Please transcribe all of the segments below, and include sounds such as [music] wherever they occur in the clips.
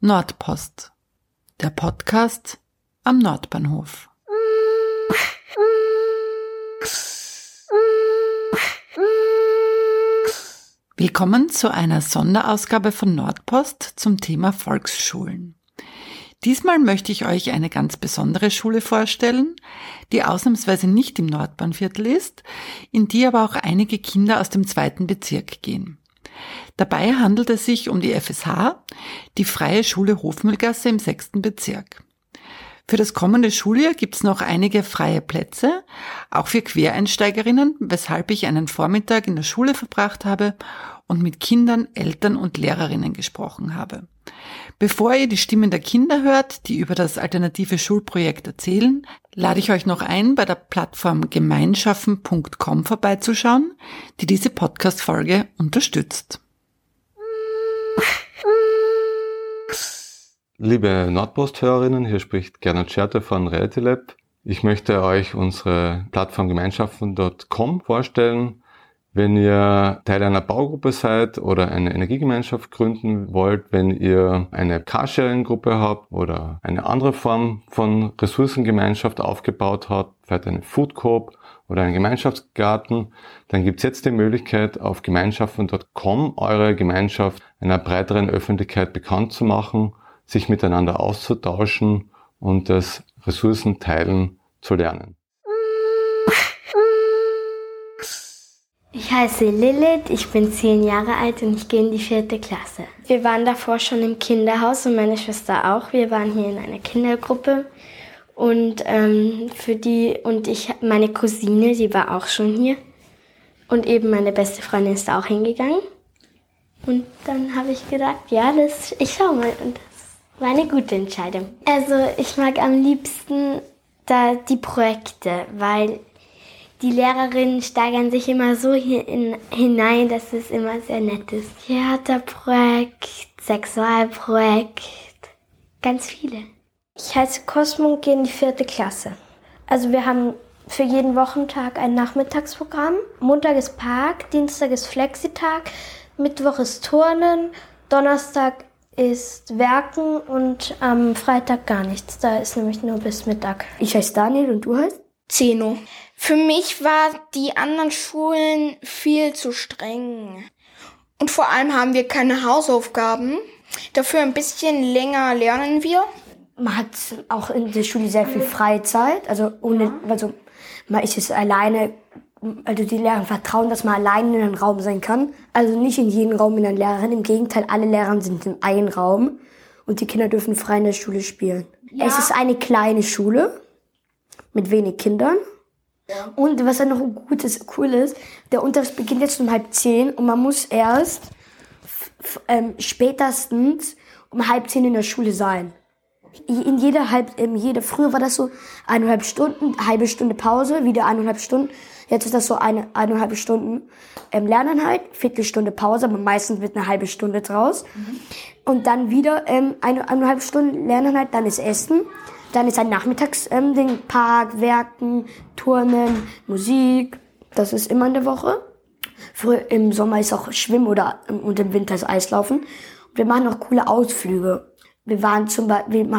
Nordpost, der Podcast am Nordbahnhof. Willkommen zu einer Sonderausgabe von Nordpost zum Thema Volksschulen. Diesmal möchte ich euch eine ganz besondere Schule vorstellen, die ausnahmsweise nicht im Nordbahnviertel ist, in die aber auch einige Kinder aus dem zweiten Bezirk gehen. Dabei handelt es sich um die FSH, die Freie Schule Hofmühlgasse im sechsten Bezirk. Für das kommende Schuljahr gibt es noch einige freie Plätze, auch für Quereinsteigerinnen, weshalb ich einen Vormittag in der Schule verbracht habe und mit Kindern, Eltern und Lehrerinnen gesprochen habe. Bevor ihr die Stimmen der Kinder hört, die über das alternative Schulprojekt erzählen, lade ich euch noch ein, bei der Plattform gemeinschaffen.com vorbeizuschauen, die diese Podcast-Folge unterstützt. Liebe Nordpost-Hörerinnen, hier spricht Gernot Scherte von RealityLab. Ich möchte euch unsere Plattform gemeinschaften.com vorstellen. Wenn ihr Teil einer Baugruppe seid oder eine Energiegemeinschaft gründen wollt, wenn ihr eine Carsharing-Gruppe habt oder eine andere Form von Ressourcengemeinschaft aufgebaut habt, vielleicht eine Food Coop oder einen Gemeinschaftsgarten, dann gibt es jetzt die Möglichkeit, auf gemeinschaften.com eure Gemeinschaft einer breiteren Öffentlichkeit bekannt zu machen sich miteinander auszutauschen und das Ressourcenteilen zu lernen. Ich heiße Lilith, ich bin zehn Jahre alt und ich gehe in die vierte Klasse. Wir waren davor schon im Kinderhaus und meine Schwester auch. Wir waren hier in einer Kindergruppe und ähm, für die und ich meine Cousine, die war auch schon hier und eben meine beste Freundin ist auch hingegangen. Und dann habe ich gedacht, ja, das, ich schau mal und war eine gute Entscheidung. Also ich mag am liebsten da die Projekte, weil die Lehrerinnen steigern sich immer so in, hinein, dass es immer sehr nett ist. Theaterprojekt, Sexualprojekt, ganz viele. Ich heiße Cosmo und gehe in die vierte Klasse. Also wir haben für jeden Wochentag ein Nachmittagsprogramm. Montag ist Park, Dienstag ist Flexitag, Mittwoch ist Turnen, Donnerstag ist Werken und am Freitag gar nichts. Da ist nämlich nur bis Mittag. Ich heiße Daniel und du heißt? Zeno. Für mich war die anderen Schulen viel zu streng. Und vor allem haben wir keine Hausaufgaben. Dafür ein bisschen länger lernen wir. Man hat auch in der Schule sehr viel Freizeit. Also ohne, also man ist jetzt alleine also die Lehrer vertrauen, dass man allein in einem Raum sein kann. Also nicht in jedem Raum mit einer Lehrerin. Im Gegenteil, alle Lehrer sind in einem Raum und die Kinder dürfen frei in der Schule spielen. Ja. Es ist eine kleine Schule mit wenig Kindern. Ja. Und was dann noch gut ist, cool ist, der Unterricht beginnt jetzt um halb zehn und man muss erst ähm, spätestens um halb zehn in der Schule sein in jeder halb, in jeder, früher war das so eineinhalb Stunden, halbe Stunde Pause, wieder eineinhalb Stunden. Jetzt ist das so eine, eineinhalb Stunden ähm, Lernen halt, Viertelstunde Pause, aber meistens wird eine halbe Stunde draus. Mhm. Und dann wieder ähm, eine, eineinhalb Stunden Lernen halt, dann ist Essen. Dann ist ein Nachmittagsding, ähm, Park, Werken, Turnen, Musik. Das ist immer in der Woche. Früher, Im Sommer ist auch Schwimmen oder und im Winter ist Eislaufen. Und wir machen auch coole Ausflüge wir waren zum Beispiel,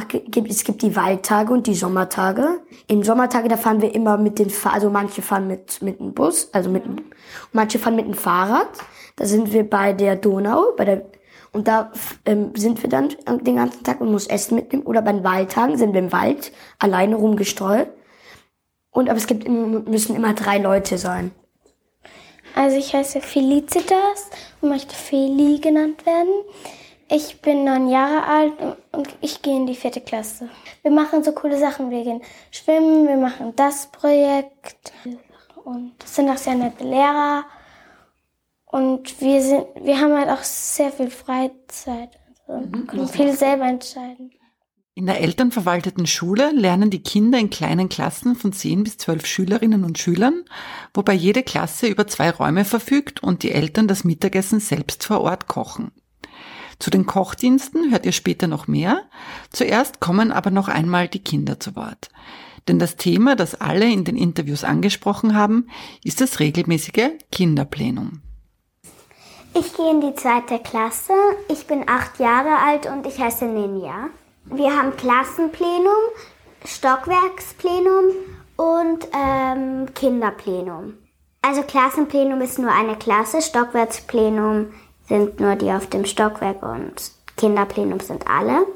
es gibt die Waldtage und die Sommertage. Im Sommertage, da fahren wir immer mit den, also manche fahren mit, mit dem Bus, also mit, manche fahren mit dem Fahrrad. Da sind wir bei der Donau, bei der, und da ähm, sind wir dann den ganzen Tag und muss Essen mitnehmen. Oder bei den Waldtagen sind wir im Wald alleine rumgestreut. Und aber es gibt, müssen immer drei Leute sein. Also ich heiße Felicitas und möchte Feli genannt werden. Ich bin neun Jahre alt und ich gehe in die vierte Klasse. Wir machen so coole Sachen. Wir gehen schwimmen, wir machen das Projekt und das sind auch sehr nette Lehrer. Und wir sind, wir haben halt auch sehr viel Freizeit und mhm. können viel selber entscheiden. In der elternverwalteten Schule lernen die Kinder in kleinen Klassen von zehn bis zwölf Schülerinnen und Schülern, wobei jede Klasse über zwei Räume verfügt und die Eltern das Mittagessen selbst vor Ort kochen. Zu den Kochdiensten hört ihr später noch mehr. Zuerst kommen aber noch einmal die Kinder zu Wort. Denn das Thema, das alle in den Interviews angesprochen haben, ist das regelmäßige Kinderplenum. Ich gehe in die zweite Klasse. Ich bin acht Jahre alt und ich heiße Ninja. Wir haben Klassenplenum, Stockwerksplenum und ähm, Kinderplenum. Also Klassenplenum ist nur eine Klasse, Stockwerksplenum sind nur die auf dem Stockwerk und Kinderplenum sind alle.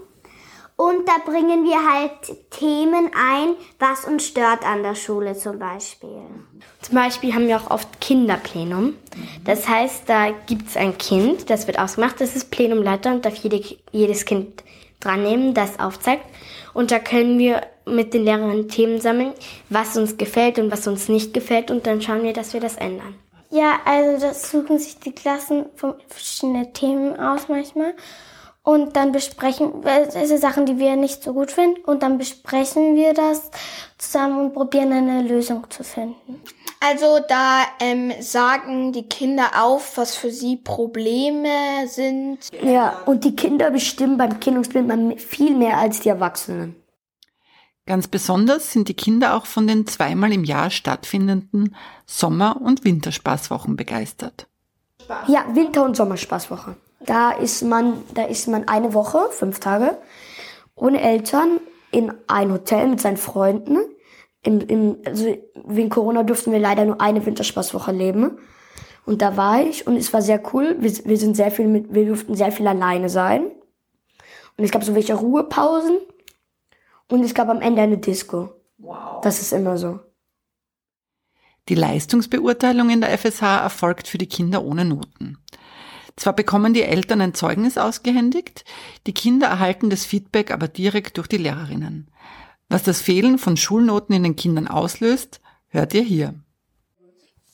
Und da bringen wir halt Themen ein, was uns stört an der Schule zum Beispiel. Zum Beispiel haben wir auch oft Kinderplenum. Das heißt, da gibt es ein Kind, das wird ausgemacht, das ist Plenumleiter und darf jede, jedes Kind dran nehmen, das aufzeigt. Und da können wir mit den Lehrern Themen sammeln, was uns gefällt und was uns nicht gefällt und dann schauen wir, dass wir das ändern. Ja, also das suchen sich die Klassen von verschiedenen Themen aus manchmal. Und dann besprechen wir diese Sachen, die wir nicht so gut finden. Und dann besprechen wir das zusammen und probieren eine Lösung zu finden. Also da ähm, sagen die Kinder auf, was für sie Probleme sind. Ja, und die Kinder bestimmen beim Kindungsbild viel mehr als die Erwachsenen. Ganz besonders sind die Kinder auch von den zweimal im Jahr stattfindenden Sommer- und Winterspaßwochen begeistert. Ja, Winter- und Sommerspaßwoche. Da ist man, da ist man eine Woche, fünf Tage, ohne Eltern in ein Hotel mit seinen Freunden. Im, im, also wegen Corona durften wir leider nur eine Winterspaßwoche leben. Und da war ich und es war sehr cool. Wir, wir sind sehr viel mit, wir durften sehr viel alleine sein. Und es gab so welche Ruhepausen. Und es gab am Ende eine Disco. Wow. Das ist immer so. Die Leistungsbeurteilung in der FSH erfolgt für die Kinder ohne Noten. Zwar bekommen die Eltern ein Zeugnis ausgehändigt, die Kinder erhalten das Feedback aber direkt durch die Lehrerinnen. Was das Fehlen von Schulnoten in den Kindern auslöst, hört ihr hier.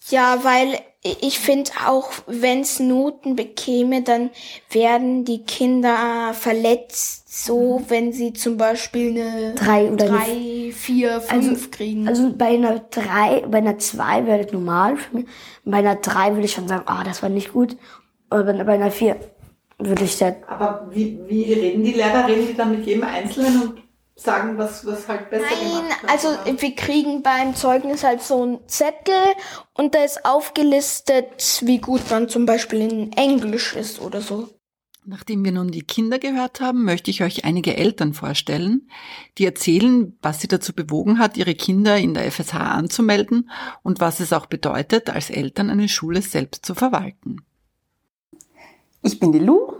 Ja, weil ich finde auch, wenn es Noten bekäme, dann werden die Kinder verletzt, so wenn sie zum Beispiel eine drei oder drei, eine, vier, fünf also, kriegen. Also bei einer drei, bei einer zwei wäre das normal für mich. Bei einer drei würde ich schon sagen, ah, das war nicht gut. Oder bei einer vier würde ich sagen. Aber wie, wie reden die Lehrer? Reden die dann mit jedem Einzelnen und sagen, was, was halt besser Nein, gemacht hat, also oder? wir kriegen beim Zeugnis halt so einen Zettel und da ist aufgelistet, wie gut man zum Beispiel in Englisch ist oder so. Nachdem wir nun die Kinder gehört haben, möchte ich euch einige Eltern vorstellen, die erzählen, was sie dazu bewogen hat, ihre Kinder in der FSH anzumelden und was es auch bedeutet, als Eltern eine Schule selbst zu verwalten. Ich bin die Lu.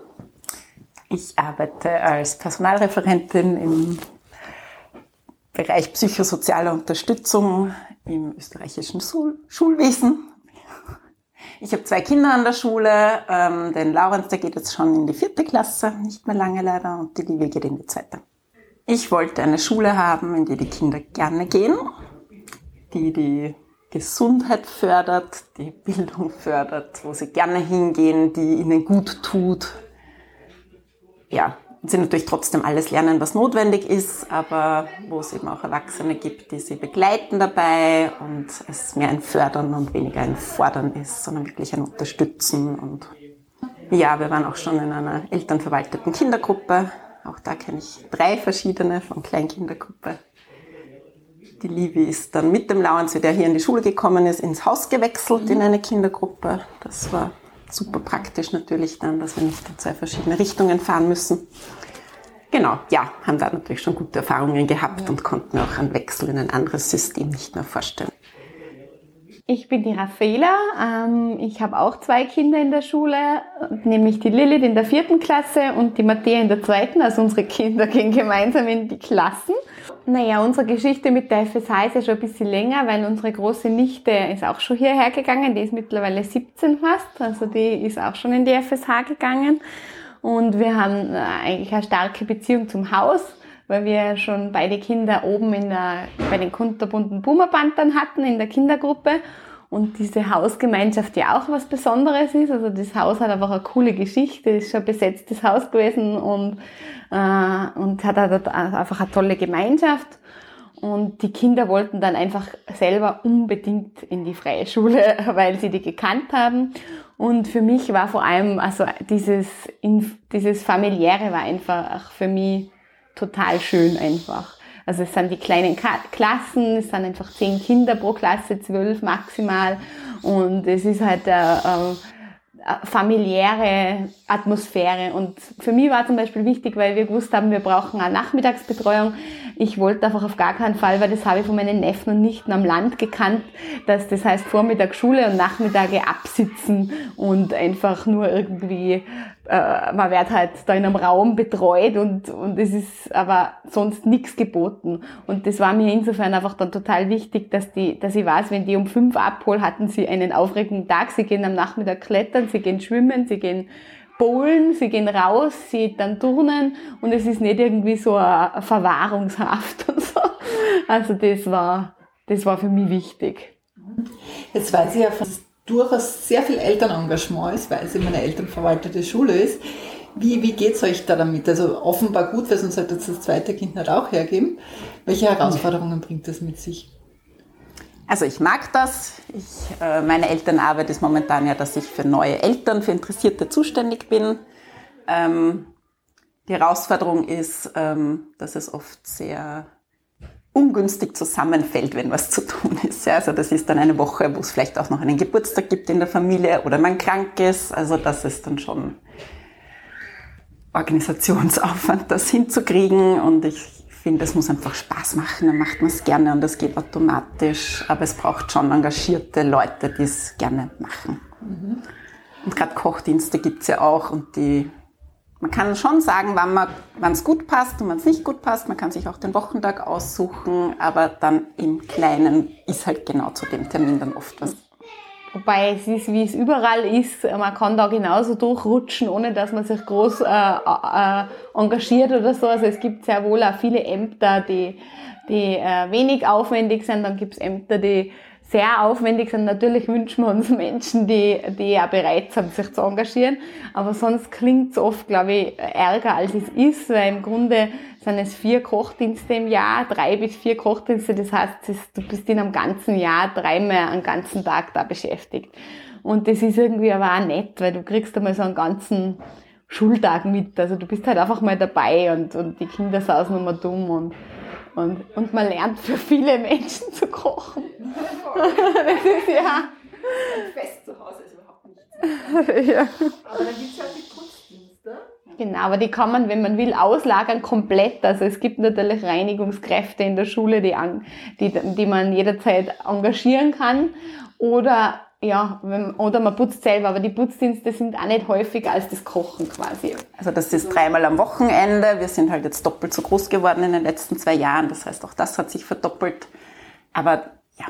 Ich arbeite als Personalreferentin im Bereich psychosoziale Unterstützung im österreichischen Schulwesen. Ich habe zwei Kinder an der Schule. Ähm, den Laurenz, der geht jetzt schon in die vierte Klasse, nicht mehr lange leider, und die Liebe geht in die zweite. Ich wollte eine Schule haben, in die die Kinder gerne gehen, die die Gesundheit fördert, die Bildung fördert, wo sie gerne hingehen, die ihnen gut tut. Ja, sie natürlich trotzdem alles lernen, was notwendig ist, aber wo es eben auch Erwachsene gibt, die sie begleiten dabei und es mehr ein Fördern und weniger ein Fordern ist, sondern wirklich ein Unterstützen. Und ja, wir waren auch schon in einer elternverwalteten Kindergruppe. Auch da kenne ich drei verschiedene von Kleinkindergruppe. Die Livi ist dann mit dem wie der hier in die Schule gekommen ist, ins Haus gewechselt in eine Kindergruppe. Das war super praktisch natürlich dann, dass wir nicht in zwei verschiedene Richtungen fahren müssen. Genau, ja, haben da natürlich schon gute Erfahrungen gehabt und konnten auch einen Wechsel in ein anderes System nicht mehr vorstellen. Ich bin die Raffaela. Ähm, ich habe auch zwei Kinder in der Schule, nämlich die Lilith in der vierten Klasse und die Matthäa in der zweiten. Also unsere Kinder [laughs] gehen gemeinsam in die Klassen. Naja, unsere Geschichte mit der FSH ist ja schon ein bisschen länger, weil unsere große Nichte ist auch schon hierher gegangen. Die ist mittlerweile 17 fast. Also die ist auch schon in die FSH gegangen. Und wir haben äh, eigentlich eine starke Beziehung zum Haus, weil wir schon beide Kinder oben in der, bei den kunterbunten Boomerbandern hatten in der Kindergruppe. Und diese Hausgemeinschaft ja auch was Besonderes ist. Also das Haus hat einfach eine coole Geschichte, ist schon ein besetztes Haus gewesen und, äh, und hat halt einfach eine tolle Gemeinschaft. Und die Kinder wollten dann einfach selber unbedingt in die freie Schule, [laughs] weil sie die gekannt haben. Und für mich war vor allem, also dieses, dieses familiäre war einfach für mich total schön einfach. Also es sind die kleinen Klassen, es sind einfach zehn Kinder pro Klasse, zwölf maximal. Und es ist halt äh, äh, äh, familiäre Atmosphäre. Und für mich war zum Beispiel wichtig, weil wir gewusst haben, wir brauchen eine Nachmittagsbetreuung. Ich wollte einfach auf gar keinen Fall, weil das habe ich von meinen Neffen und Nichten am Land gekannt, dass das heißt Vormittag Schule und Nachmittage absitzen und einfach nur irgendwie äh, man wird halt da in einem Raum betreut und, und es ist aber sonst nichts geboten. Und das war mir insofern einfach dann total wichtig, dass die, dass ich weiß, wenn die um fünf abhol, hatten sie einen aufregenden Tag. Sie gehen am Nachmittag klettern, sie gehen schwimmen, sie gehen bowlen, sie gehen raus, sie dann turnen und es ist nicht irgendwie so eine Verwahrungshaft und so. Also das war, das war für mich wichtig. Jetzt weiß ich ja von durchaus sehr viel Elternengagement ist, weil es immer eine elternverwaltete Schule ist. Wie, wie es euch da damit? Also offenbar gut, weil sonst sollte das zweite Kind nicht auch hergeben. Welche Herausforderungen bringt das mit sich? Also ich mag das. Ich, äh, meine Elternarbeit ist momentan ja, dass ich für neue Eltern, für Interessierte zuständig bin. Ähm, die Herausforderung ist, ähm, dass es oft sehr ungünstig zusammenfällt, wenn was zu tun ist. Ja, also das ist dann eine Woche, wo es vielleicht auch noch einen Geburtstag gibt in der Familie oder man krank ist. Also das ist dann schon Organisationsaufwand, das hinzukriegen. Und ich finde, es muss einfach Spaß machen. Dann macht man es gerne und das geht automatisch. Aber es braucht schon engagierte Leute, die es gerne machen. Mhm. Und gerade Kochdienste gibt's ja auch und die man kann schon sagen, wann es gut passt und wann es nicht gut passt. Man kann sich auch den Wochentag aussuchen, aber dann im Kleinen ist halt genau zu dem Termin dann oft was. Wobei es ist, wie es überall ist, man kann da genauso durchrutschen, ohne dass man sich groß äh, äh, engagiert oder so. Also es gibt sehr wohl auch viele Ämter, die, die äh, wenig aufwendig sind. Dann gibt es Ämter, die sehr aufwendig sind. Natürlich wünschen wir uns Menschen, die, die ja bereit sind, sich zu engagieren. Aber sonst klingt es oft, glaube ich, ärger als es ist, weil im Grunde sind es vier Kochdienste im Jahr, drei bis vier Kochdienste. Das heißt, du bist in einem ganzen Jahr dreimal einen ganzen Tag da beschäftigt. Und das ist irgendwie aber auch nett, weil du kriegst einmal so einen ganzen Schultag mit. Also du bist halt einfach mal dabei und, und die Kinder sausen immer dumm und und, und man lernt für viele Menschen zu kochen. das ist ja. Fest zu Hause ist überhaupt nichts. [laughs] ja. Aber dann gibt es ja die Putzdienste. Genau, aber die kann man, wenn man will, auslagern komplett. Also es gibt natürlich Reinigungskräfte in der Schule, die, die, die man jederzeit engagieren kann. Oder ja, wenn, oder man putzt selber, aber die Putzdienste sind auch nicht häufiger als das Kochen quasi. Also das ist dreimal am Wochenende. Wir sind halt jetzt doppelt so groß geworden in den letzten zwei Jahren. Das heißt, auch das hat sich verdoppelt. Aber ja.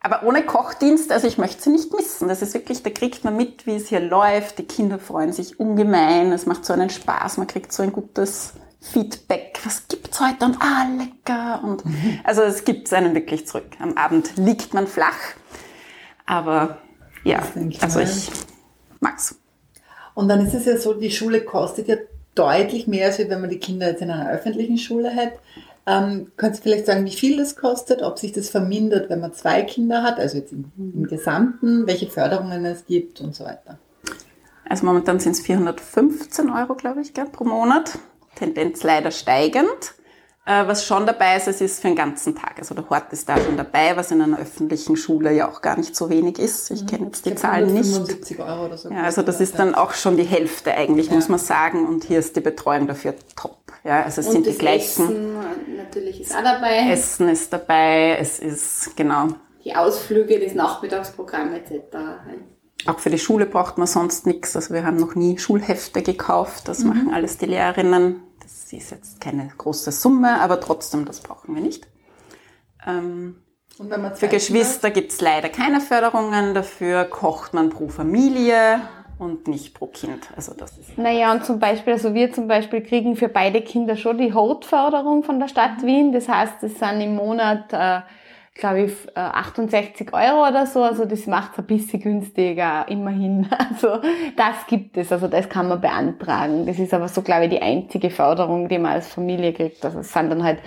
Aber ohne Kochdienst, also ich möchte sie nicht missen. Das ist wirklich, da kriegt man mit, wie es hier läuft. Die Kinder freuen sich ungemein. Es macht so einen Spaß. Man kriegt so ein gutes Feedback. Was gibt's heute? Und ah, lecker. Und [laughs] also es gibt einen wirklich zurück. Am Abend liegt man flach aber ja, also ich mag's. Und dann ist es ja so, die Schule kostet ja deutlich mehr, als wenn man die Kinder jetzt in einer öffentlichen Schule hat. Ähm, kannst du vielleicht sagen, wie viel das kostet, ob sich das vermindert, wenn man zwei Kinder hat, also jetzt im, im Gesamten, welche Förderungen es gibt und so weiter? Also momentan sind es 415 Euro, glaube ich, gell, pro Monat. Tendenz leider steigend. Äh, was schon dabei ist, es ist für den ganzen Tag. Also der Hort ist da schon dabei, was in einer öffentlichen Schule ja auch gar nicht so wenig ist. Ich kenne jetzt die Zahlen nicht. 75 Euro oder so. Ja, also das ist dann auch schon die Hälfte eigentlich, ja. muss man sagen. Und hier ist die Betreuung dafür top. Ja, also es Und sind die gleichen. Essen natürlich ist auch dabei. Essen ist dabei. Es ist, genau. Die Ausflüge, das Nachmittagsprogramm etc. Auch für die Schule braucht man sonst nichts. Also wir haben noch nie Schulhefte gekauft. Das mhm. machen alles die Lehrerinnen sie ist jetzt keine große Summe, aber trotzdem, das brauchen wir nicht. Ähm, für Geschwister gibt es leider keine Förderungen, dafür kocht man pro Familie und nicht pro Kind. Also das ist naja, und zum Beispiel, also wir zum Beispiel kriegen für beide Kinder schon die Hortförderung von der Stadt Wien. Das heißt, es sind im Monat äh, glaube ich, 68 äh, Euro oder so. Also das macht es ein bisschen günstiger, immerhin. [laughs] Also das gibt es, also das kann man beantragen. Das ist aber so, glaube ich, die einzige Förderung, die man als Familie kriegt. Also es sind dann halt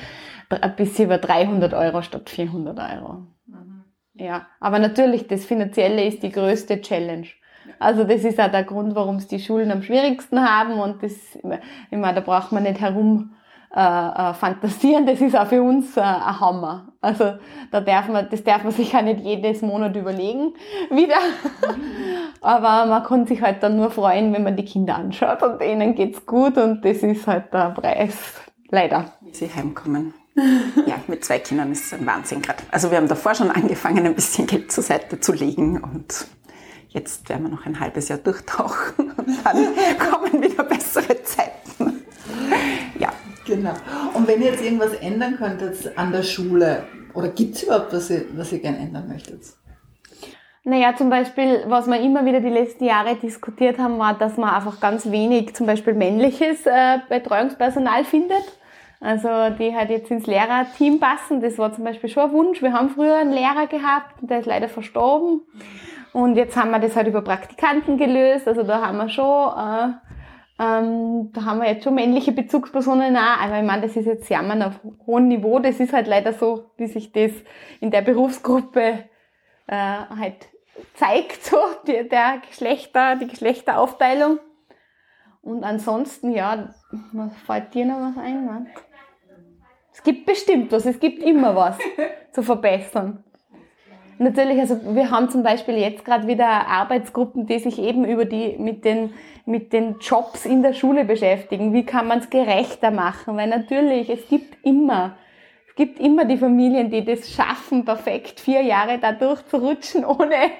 ein bisschen über 300 Euro statt 400 Euro. Mhm. Ja, aber natürlich, das Finanzielle ist die größte Challenge. Also das ist auch der Grund, warum es die Schulen am schwierigsten haben und das, meine, da braucht man nicht herum äh, äh, fantasieren, das ist auch für uns äh, ein Hammer. Also da darf man, das darf man sich auch nicht jedes Monat überlegen wieder. Aber man kann sich halt dann nur freuen, wenn man die Kinder anschaut und denen geht's gut und das ist halt der Preis, leider. Wie sie heimkommen. ja, mit zwei Kindern ist es ein Wahnsinn gerade. Also wir haben davor schon angefangen, ein bisschen Geld zur Seite zu legen und jetzt werden wir noch ein halbes Jahr durchtauchen und dann [laughs] kommen wieder bessere Zeiten. Genau. Und wenn ihr jetzt irgendwas ändern könntet an der Schule, oder gibt es überhaupt was ihr, was ihr gerne ändern möchtet? Naja, zum Beispiel, was wir immer wieder die letzten Jahre diskutiert haben, war, dass man einfach ganz wenig zum Beispiel männliches äh, Betreuungspersonal findet. Also die halt jetzt ins Lehrerteam passen. Das war zum Beispiel schon ein Wunsch. Wir haben früher einen Lehrer gehabt, der ist leider verstorben. Und jetzt haben wir das halt über Praktikanten gelöst. Also da haben wir schon, äh, ähm, da haben wir jetzt schon männliche Bezugspersonen auch. Aber ich meine, das ist jetzt Jammern auf hohem Niveau. Das ist halt leider so, wie sich das in der Berufsgruppe äh, halt zeigt, so die, der Geschlechter, die Geschlechteraufteilung. Und ansonsten, ja, was fällt dir noch was ein, Mann? Es gibt bestimmt was, es gibt immer was zu verbessern. Natürlich, also wir haben zum Beispiel jetzt gerade wieder Arbeitsgruppen, die sich eben über die mit den mit den Jobs in der Schule beschäftigen. Wie kann man es gerechter machen? Weil natürlich es gibt immer es gibt immer die Familien, die das schaffen, perfekt vier Jahre da durchzurutschen, [laughs] ohne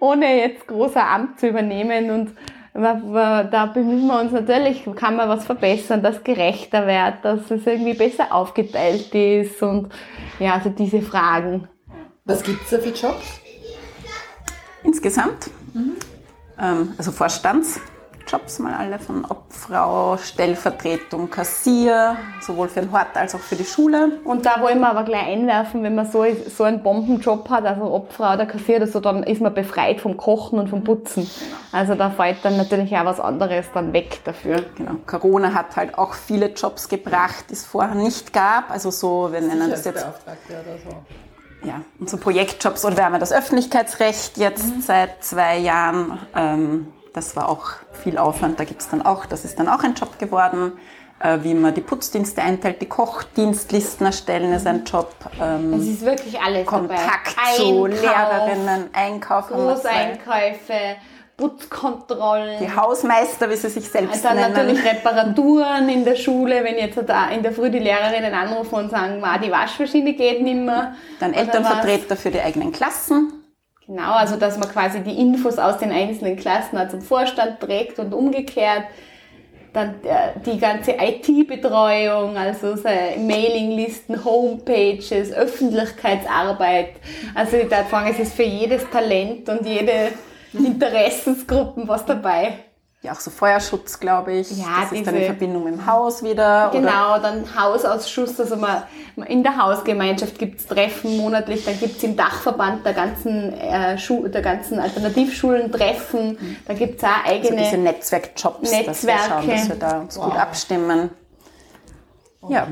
ohne jetzt großer Amt zu übernehmen und da bemühen wir uns natürlich, kann man was verbessern, dass gerechter wird, dass es irgendwie besser aufgeteilt ist und ja, also diese Fragen. Was gibt es da für Jobs? Insgesamt? Mhm. Ähm, also Vorstands. Jobs mal alle von Obfrau, Stellvertretung, Kassier, sowohl für den Hort als auch für die Schule. Und da wollen wir aber gleich einwerfen, wenn man so, so einen Bombenjob hat, also Obfrau oder Kassier oder so, dann ist man befreit vom Kochen und vom Putzen. Also da fällt dann natürlich auch was anderes dann weg dafür. Genau. Corona hat halt auch viele Jobs gebracht, die es vorher nicht gab. Also so, wir nennen das jetzt. Oder so ja, und so Projektjobs oder wir haben ja das Öffentlichkeitsrecht jetzt mhm. seit zwei Jahren. Ähm, das war auch viel Aufwand. Da gibt es dann auch, das ist dann auch ein Job geworden. Äh, wie man die Putzdienste einteilt, die Kochdienstlisten erstellen ist ein Job. Ähm, es ist wirklich alles Kontakt dabei. zu Lehrerinnen, Einkauf, Großeinkäufe, Putzkontrollen. Die Hausmeister, wie sie sich selbst also nennen. natürlich Reparaturen in der Schule, wenn jetzt da in der Früh die Lehrerinnen anrufen und sagen, die Waschmaschine geht nicht mehr. Dann Elternvertreter für die eigenen Klassen. Genau, also dass man quasi die Infos aus den einzelnen Klassen zum Vorstand trägt und umgekehrt. Dann äh, die ganze IT-Betreuung, also so Mailinglisten, Homepages, Öffentlichkeitsarbeit. Also ich würde sagen, es ist für jedes Talent und jede Interessensgruppen was dabei ja auch so Feuerschutz, glaube ich. Ja, das diese, ist dann in Verbindung mit dem Haus wieder. Genau, oder? dann Hausausschuss, also man, in der Hausgemeinschaft gibt es Treffen monatlich, dann gibt es im Dachverband der ganzen, äh, der ganzen Alternativschulen Treffen, mhm. da gibt es auch eigene also diese Netzwerkjobs, Netzwerke. dass wir schauen, dass wir da uns wow. gut abstimmen. Okay. Ja.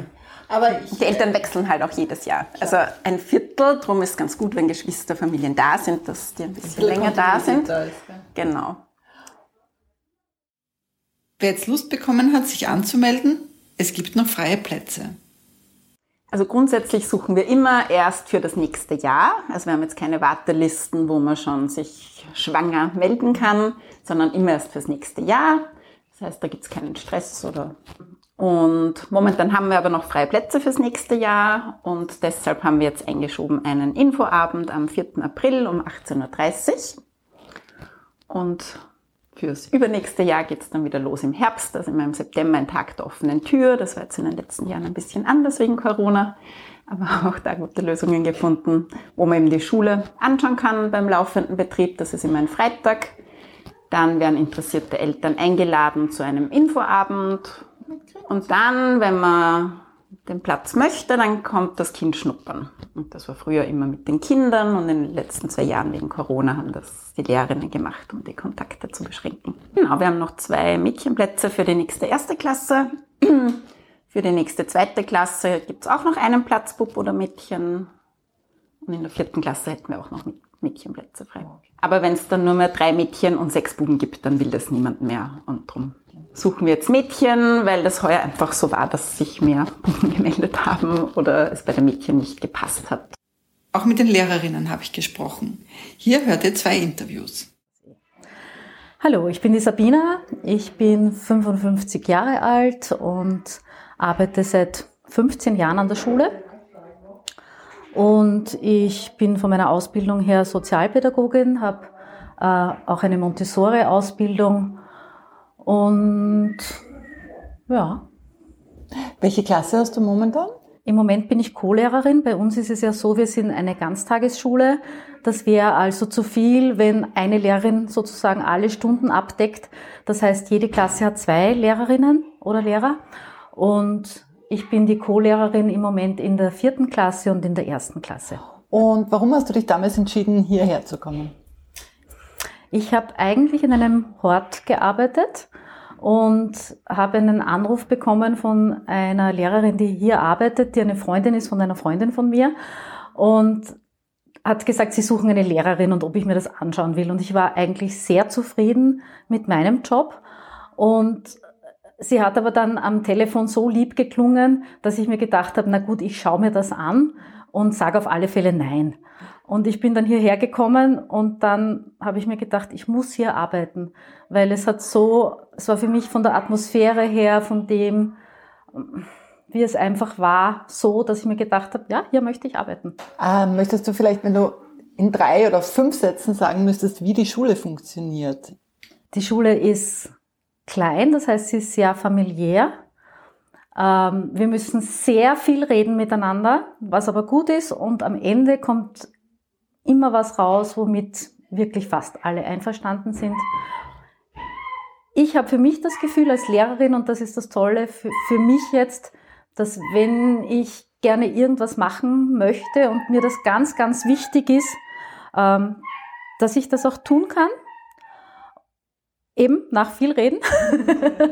Aber ich, die Eltern wechseln halt auch jedes Jahr. Also ein Viertel, darum ist es ganz gut, wenn Geschwisterfamilien da sind, dass die ein bisschen länger da sind. Da ist, ja. Genau. Wer jetzt Lust bekommen hat, sich anzumelden, es gibt noch freie Plätze. Also grundsätzlich suchen wir immer erst für das nächste Jahr. Also wir haben jetzt keine Wartelisten, wo man schon sich schwanger melden kann, sondern immer erst fürs nächste Jahr. Das heißt, da gibt es keinen Stress oder. Und momentan haben wir aber noch freie Plätze fürs nächste Jahr und deshalb haben wir jetzt eingeschoben einen Infoabend am 4. April um 18.30 Uhr. Und Fürs übernächste Jahr geht's dann wieder los im Herbst, also im September ein Tag der offenen Tür. Das war jetzt in den letzten Jahren ein bisschen anders wegen Corona, aber auch da gute Lösungen gefunden, wo man eben die Schule anschauen kann beim laufenden Betrieb. Das ist immer ein Freitag. Dann werden interessierte Eltern eingeladen zu einem Infoabend. Und dann, wenn man den Platz möchte, dann kommt das Kind schnuppern. Und das war früher immer mit den Kindern und in den letzten zwei Jahren wegen Corona haben das die Lehrerinnen gemacht, um die Kontakte zu beschränken. Genau, wir haben noch zwei Mädchenplätze für die nächste erste Klasse. [clears throat] Für die nächste zweite Klasse gibt's auch noch einen Platz, Bub oder Mädchen. Und in der vierten Klasse hätten wir auch noch Mädchenplätze frei. Aber wenn es dann nur mehr drei Mädchen und sechs Buben gibt, dann will das niemand mehr. Und drum suchen wir jetzt Mädchen, weil das heuer einfach so war, dass sich mehr [laughs] gemeldet haben oder es bei den Mädchen nicht gepasst hat. Auch mit den Lehrerinnen habe ich gesprochen. Hier hört ihr zwei Interviews. Hallo, ich bin die Sabina. Ich bin 55 Jahre alt und arbeite seit 15 Jahren an der Schule. Und ich bin von meiner Ausbildung her Sozialpädagogin, habe äh, auch eine Montessori-Ausbildung und ja. Welche Klasse hast du momentan? Im Moment bin ich Co-Lehrerin. Bei uns ist es ja so, wir sind eine Ganztagesschule. Das wäre also zu viel, wenn eine Lehrerin sozusagen alle Stunden abdeckt. Das heißt, jede Klasse hat zwei Lehrerinnen oder Lehrer. Und ich bin die Co-Lehrerin im Moment in der vierten Klasse und in der ersten Klasse. Und warum hast du dich damals entschieden, hierher zu kommen? Ich habe eigentlich in einem Hort gearbeitet und habe einen Anruf bekommen von einer Lehrerin, die hier arbeitet, die eine Freundin ist von einer Freundin von mir und hat gesagt, sie suchen eine Lehrerin und ob ich mir das anschauen will. Und ich war eigentlich sehr zufrieden mit meinem Job und sie hat aber dann am Telefon so lieb geklungen, dass ich mir gedacht habe, na gut, ich schaue mir das an und sage auf alle Fälle nein. Und ich bin dann hierher gekommen und dann habe ich mir gedacht, ich muss hier arbeiten, weil es hat so, es war für mich von der Atmosphäre her, von dem, wie es einfach war, so, dass ich mir gedacht habe, ja, hier möchte ich arbeiten. Ähm, möchtest du vielleicht, wenn du in drei oder fünf Sätzen sagen müsstest, wie die Schule funktioniert? Die Schule ist klein, das heißt, sie ist sehr familiär. Ähm, wir müssen sehr viel reden miteinander, was aber gut ist. Und am Ende kommt immer was raus, womit wirklich fast alle einverstanden sind. Ich habe für mich das Gefühl als Lehrerin, und das ist das Tolle für, für mich jetzt, dass wenn ich gerne irgendwas machen möchte und mir das ganz, ganz wichtig ist, ähm, dass ich das auch tun kann. Eben nach viel Reden.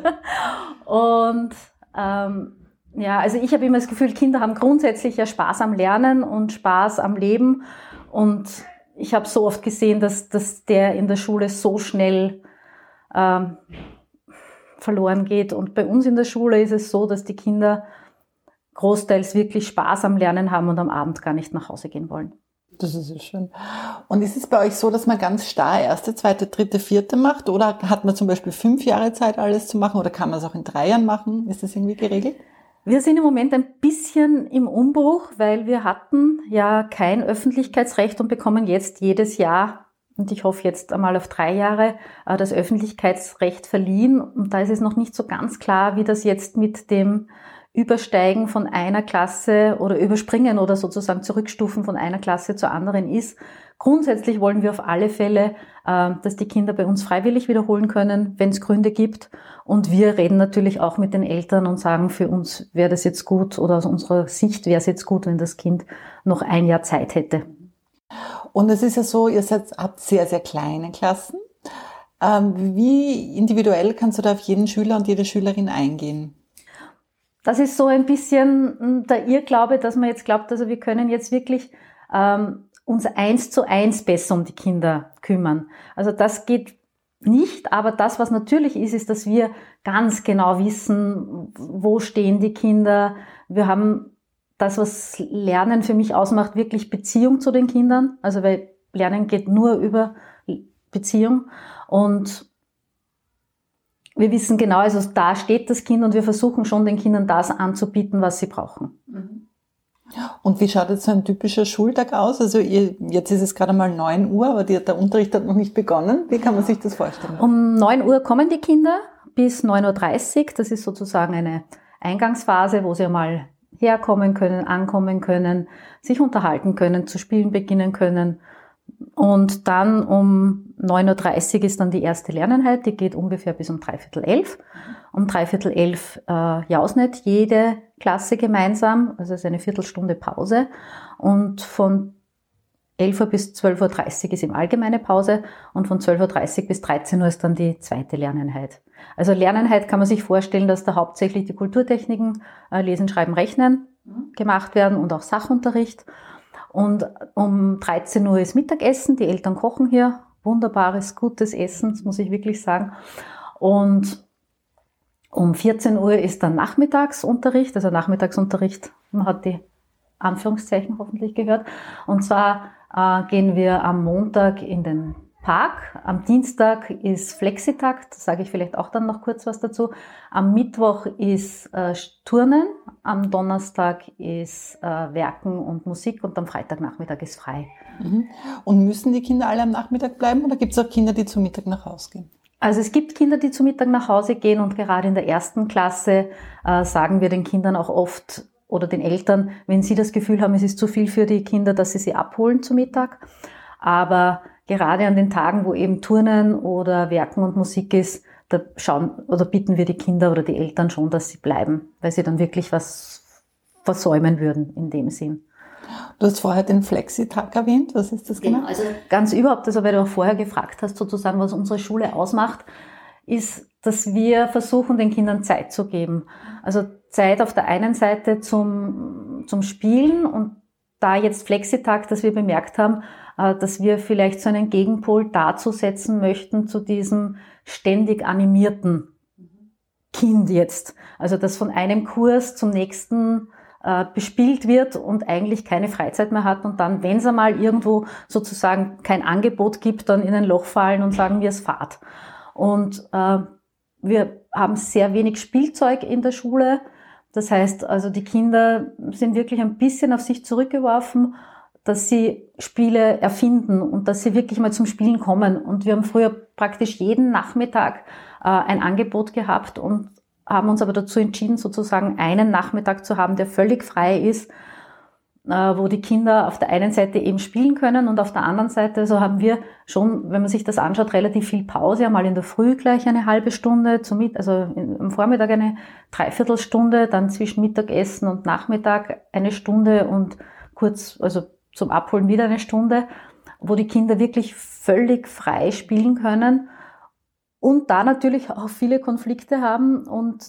[laughs] und ähm, ja, also ich habe immer das Gefühl, Kinder haben grundsätzlich ja Spaß am Lernen und Spaß am Leben. Und ich habe so oft gesehen, dass, dass der in der Schule so schnell ähm, verloren geht. Und bei uns in der Schule ist es so, dass die Kinder großteils wirklich Spaß am Lernen haben und am Abend gar nicht nach Hause gehen wollen. Das ist ja schön. Und ist es bei euch so, dass man ganz starr erste, zweite, dritte, vierte macht? Oder hat man zum Beispiel fünf Jahre Zeit, alles zu machen? Oder kann man es auch in drei Jahren machen? Ist das irgendwie geregelt? Wir sind im Moment ein bisschen im Umbruch, weil wir hatten ja kein Öffentlichkeitsrecht und bekommen jetzt jedes Jahr, und ich hoffe jetzt einmal auf drei Jahre, äh, das Öffentlichkeitsrecht verliehen. Und da ist es noch nicht so ganz klar, wie das jetzt mit dem Übersteigen von einer Klasse oder Überspringen oder sozusagen Zurückstufen von einer Klasse zur anderen ist. Grundsätzlich wollen wir auf alle Fälle, äh, dass die Kinder bei uns freiwillig wiederholen können, wenn es Gründe gibt. Und wir reden natürlich auch mit den Eltern und sagen, für uns wäre das jetzt gut oder aus unserer Sicht wäre es jetzt gut, wenn das Kind noch ein Jahr Zeit hätte. Und es ist ja so, ihr seid, habt sehr, sehr kleine Klassen. Ähm, wie individuell kannst du da auf jeden Schüler und jede Schülerin eingehen? Das ist so ein bisschen hm, der Irrglaube, dass man jetzt glaubt, also wir können jetzt wirklich ähm, uns eins zu eins besser um die Kinder kümmern. Also das geht nicht, aber das, was natürlich ist, ist, dass wir ganz genau wissen, wo stehen die Kinder. Wir haben das, was Lernen für mich ausmacht, wirklich Beziehung zu den Kindern. Also weil Lernen geht nur über Beziehung und wir wissen genau, also da steht das Kind und wir versuchen schon den Kindern das anzubieten, was sie brauchen. Mhm. Und wie schaut jetzt so ein typischer Schultag aus? Also ihr, jetzt ist es gerade mal 9 Uhr, aber die, der Unterricht hat noch nicht begonnen. Wie kann man sich das vorstellen? Um 9 Uhr kommen die Kinder bis 9.30 Uhr. Das ist sozusagen eine Eingangsphase, wo sie einmal herkommen können, ankommen können, sich unterhalten können, zu spielen beginnen können. Und dann um 9.30 Uhr ist dann die erste Lerneinheit, die geht ungefähr bis um dreiviertel elf. Um dreiviertel elf äh, jausnet jede Klasse gemeinsam, also es ist eine Viertelstunde Pause. Und von 11 Uhr bis 12.30 Uhr ist im allgemeine Pause und von 12.30 Uhr bis 13 Uhr ist dann die zweite Lerneinheit. Also Lerneinheit kann man sich vorstellen, dass da hauptsächlich die Kulturtechniken äh, Lesen, Schreiben, Rechnen gemacht werden und auch Sachunterricht. Und um 13 Uhr ist Mittagessen, die Eltern kochen hier wunderbares, gutes Essen, das muss ich wirklich sagen. Und Um 14 Uhr ist dann Nachmittagsunterricht, also Nachmittagsunterricht, man hat die Anführungszeichen hoffentlich gehört. Und zwar äh, gehen wir am Montag in den Park. Am Dienstag ist Flexitag, da sage ich vielleicht auch dann noch kurz was dazu. Am Mittwoch ist äh, Turnen, am Donnerstag ist äh, Werken und Musik und am Freitagnachmittag ist frei. Mhm. Und müssen die Kinder alle am Nachmittag bleiben oder gibt es auch Kinder, die zu Mittag nach Hause gehen? Also es gibt Kinder, die zu Mittag nach Hause gehen und gerade in der ersten Klasse äh, sagen wir den Kindern auch oft oder den Eltern, wenn sie das Gefühl haben, es ist zu viel für die Kinder, dass sie sie abholen zu Mittag. Aber gerade an den Tagen, wo eben Turnen oder Werken und Musik ist, da schauen oder bitten wir die Kinder oder die Eltern schon, dass sie bleiben, weil sie dann wirklich was versäumen würden in dem Sinn. Du hast vorher den Flexitag erwähnt. Was ist das genau? genau? Also ganz überhaupt, also weil du auch vorher gefragt hast, sozusagen, was unsere Schule ausmacht, ist, dass wir versuchen, den Kindern Zeit zu geben. Also Zeit auf der einen Seite zum, zum Spielen und da jetzt Flexitag, dass wir bemerkt haben, dass wir vielleicht so einen Gegenpol dazu setzen möchten zu diesem ständig animierten Kind jetzt. Also das von einem Kurs zum nächsten äh, bespielt wird und eigentlich keine Freizeit mehr hat und dann, wenn es einmal irgendwo sozusagen kein Angebot gibt, dann in ein Loch fallen und sagen, mir ist Fahrt. Und äh, wir haben sehr wenig Spielzeug in der Schule. Das heißt, also die Kinder sind wirklich ein bisschen auf sich zurückgeworfen, dass sie Spiele erfinden und dass sie wirklich mal zum Spielen kommen. Und wir haben früher praktisch jeden Nachmittag äh, ein Angebot gehabt und haben uns aber dazu entschieden, sozusagen einen Nachmittag zu haben, der völlig frei ist, äh, wo die Kinder auf der einen Seite eben spielen können und auf der anderen Seite, so haben wir schon, wenn man sich das anschaut, relativ viel Pause, einmal in der Früh gleich eine halbe Stunde, zum Mitt also am Vormittag eine Dreiviertelstunde, dann zwischen Mittagessen und Nachmittag eine Stunde und kurz, also zum Abholen wieder eine Stunde, wo die Kinder wirklich völlig frei spielen können und da natürlich auch viele Konflikte haben und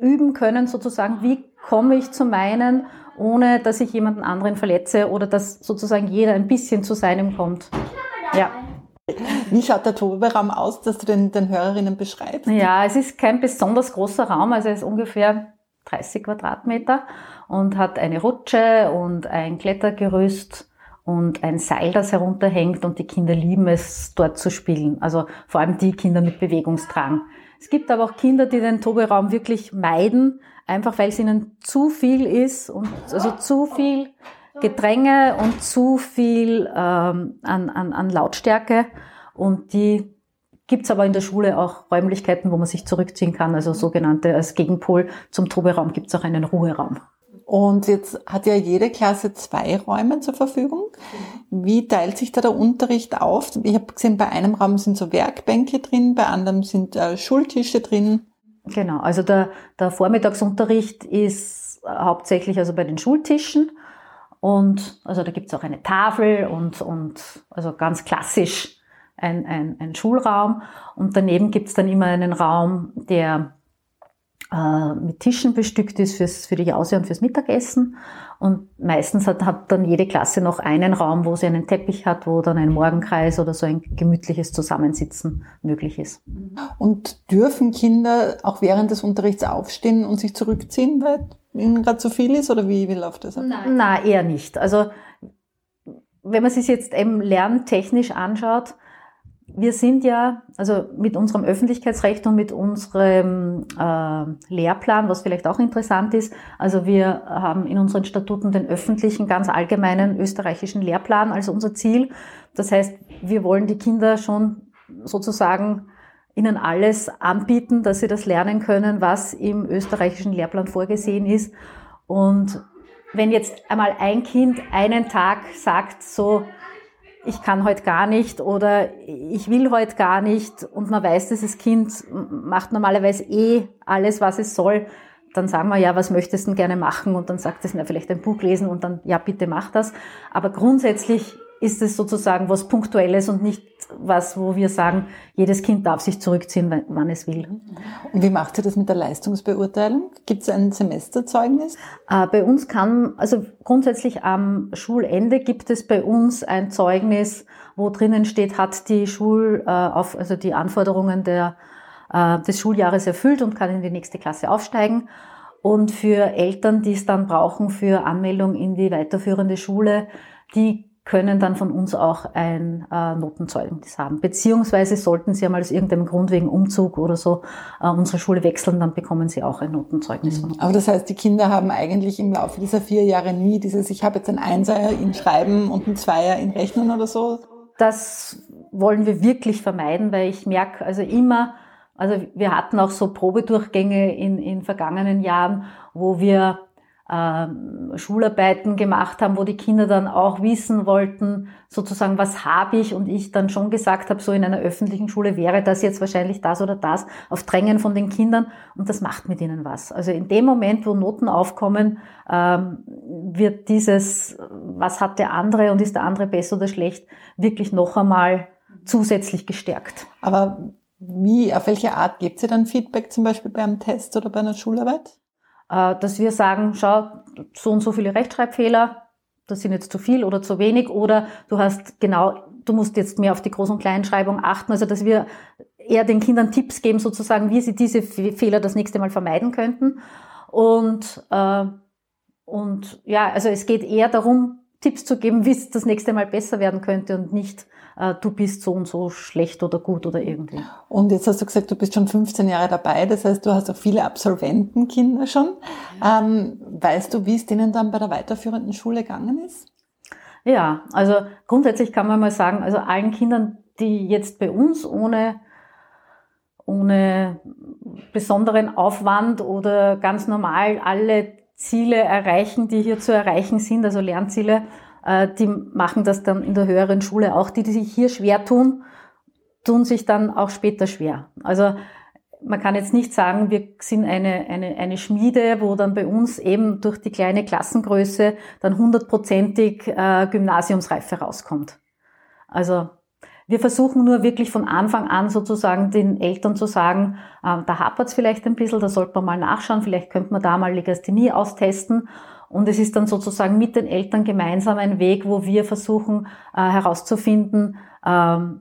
üben können, sozusagen, wie komme ich zu meinen, ohne dass ich jemanden anderen verletze oder dass sozusagen jeder ein bisschen zu seinem kommt. Ja. Wie schaut der Toberaum aus, dass du den, den Hörerinnen beschreibst? Ja, es ist kein besonders großer Raum, also es ist ungefähr 30 Quadratmeter und hat eine Rutsche und ein Klettergerüst und ein Seil, das herunterhängt und die Kinder lieben es, dort zu spielen. Also vor allem die Kinder mit Bewegungsdrang. Es gibt aber auch Kinder, die den Toberaum wirklich meiden, einfach weil es ihnen zu viel ist und also zu viel Gedränge und zu viel ähm, an, an, an Lautstärke. Und die gibt's aber in der Schule auch Räumlichkeiten, wo man sich zurückziehen kann, also sogenannte als Gegenpol zum Toberaum gibt's auch einen Ruheraum. Und jetzt hat ja jede Klasse zwei Räume zur Verfügung. Wie teilt sich da der Unterricht auf? Ich habe gesehen, bei einem Raum sind so Werkbänke drin, bei anderem sind äh, Schultische drin. Genau, also der, der Vormittagsunterricht ist hauptsächlich also bei den Schultischen. Und also da gibt's auch eine Tafel und, und also ganz klassisch ein, ein, ein Schulraum. Und daneben gibt's dann immer einen Raum, der äh, mit Tischen bestückt ist fürs, für die Jause und fürs Mittagessen. Und meistens hat, hat dann jede Klasse noch einen Raum, wo sie einen Teppich hat, wo dann ein Morgenkreis oder so ein gemütliches Zusammensitzen möglich ist. Und dürfen Kinder auch während des Unterrichts aufstehen und sich zurückziehen, weil ihnen gerade zu viel ist? Oder wie, wie läuft das? Nein. Na, eher nicht. Also wenn man sich jetzt eben lerntechnisch anschaut, wir sind ja, also mit unserem Öffentlichkeitsrecht und mit unserem äh, Lehrplan, was vielleicht auch interessant ist, also wir haben in unseren Statuten den öffentlichen, ganz allgemeinen österreichischen Lehrplan als unser Ziel. Das heißt, wir wollen die Kinder schon sozusagen ihnen alles anbieten, dass sie das lernen können, was im österreichischen Lehrplan vorgesehen ist. Und wenn jetzt einmal ein Kind einen Tag sagt, so, ich kann heute gar nicht oder ich will heute gar nicht und man weiß, dieses Kind macht normalerweise eh alles, was es soll, dann sagen wir, ja, was möchtest du denn gerne machen? Und dann sagt es, na, vielleicht ein Buch lesen und dann, ja, bitte mach das. Aber grundsätzlich ist es sozusagen was Punktuelles und nicht was, wo wir sagen, jedes Kind darf sich zurückziehen, wann es will. Und wie macht ihr das mit der Leistungsbeurteilung? Gibt es ein Semesterzeugnis? Äh, bei uns kann, also grundsätzlich am Schulende gibt es bei uns ein Zeugnis, wo drinnen steht, hat die Schul, äh, also die Anforderungen der äh, des Schuljahres erfüllt und kann in die nächste Klasse aufsteigen. Und für Eltern, die es dann brauchen für Anmeldung in die weiterführende Schule, die können dann von uns auch ein äh, Notenzeugnis haben. Beziehungsweise sollten sie einmal aus irgendeinem Grund wegen Umzug oder so äh, unsere Schule wechseln, dann bekommen sie auch ein Notenzeugnis mhm. von uns. Aber das heißt, die Kinder haben eigentlich im Laufe dieser vier Jahre nie dieses, ich habe jetzt ein Einser in Schreiben und ein Zweier in Rechnen oder so? Das wollen wir wirklich vermeiden, weil ich merke also immer, also wir hatten auch so Probedurchgänge in, in vergangenen Jahren, wo wir ähm, Schularbeiten gemacht haben, wo die Kinder dann auch wissen wollten, sozusagen, was habe ich? Und ich dann schon gesagt habe, so in einer öffentlichen Schule wäre das jetzt wahrscheinlich das oder das, auf Drängen von den Kindern. Und das macht mit ihnen was. Also in dem Moment, wo Noten aufkommen, ähm, wird dieses, was hat der andere und ist der andere besser oder schlecht, wirklich noch einmal zusätzlich gestärkt. Aber wie, auf welche Art gibt sie dann Feedback, zum Beispiel beim Test oder bei einer Schularbeit? Äh, dass wir sagen, schau, so und so viele Rechtschreibfehler, das sind jetzt zu viel oder zu wenig oder du hast genau, du musst jetzt mehr auf die Groß- und Kleinschreibung achten, also dass wir eher den Kindern Tipps geben, sozusagen, wie sie diese Fehler das nächste Mal vermeiden könnten. Und, äh, und ja, also es geht eher darum, Tipps zu geben, wie es das nächste Mal besser werden könnte und nicht, du bist so und so schlecht oder gut oder irgendwie. Und jetzt hast du gesagt, du bist schon 15 Jahre dabei, das heißt, du hast auch viele Absolventenkinder schon. Ähm, weißt du, wie es denen dann bei der weiterführenden Schule gegangen ist? Ja, also grundsätzlich kann man mal sagen, also allen Kindern, die jetzt bei uns ohne ohne besonderen Aufwand oder ganz normal alle Ziele erreichen, die hier zu erreichen sind, also Lernziele, äh, die machen das dann in der höheren Schule auch. Die, die sich hier schwer tun, tun sich dann auch später schwer. Also man kann jetzt nicht sagen, wir sind eine, eine, eine Schmiede, wo dann bei uns eben durch die kleine Klassengröße dann hundertprozentig äh, Gymnasiumsreife rauskommt. Also wir versuchen nur wirklich von Anfang an sozusagen den Eltern zu sagen, äh, da hapert es vielleicht ein bisschen, da sollte man mal nachschauen, vielleicht könnte man da mal Legasthenie austesten. Und es ist dann sozusagen mit den Eltern gemeinsam ein Weg, wo wir versuchen äh, herauszufinden, ähm,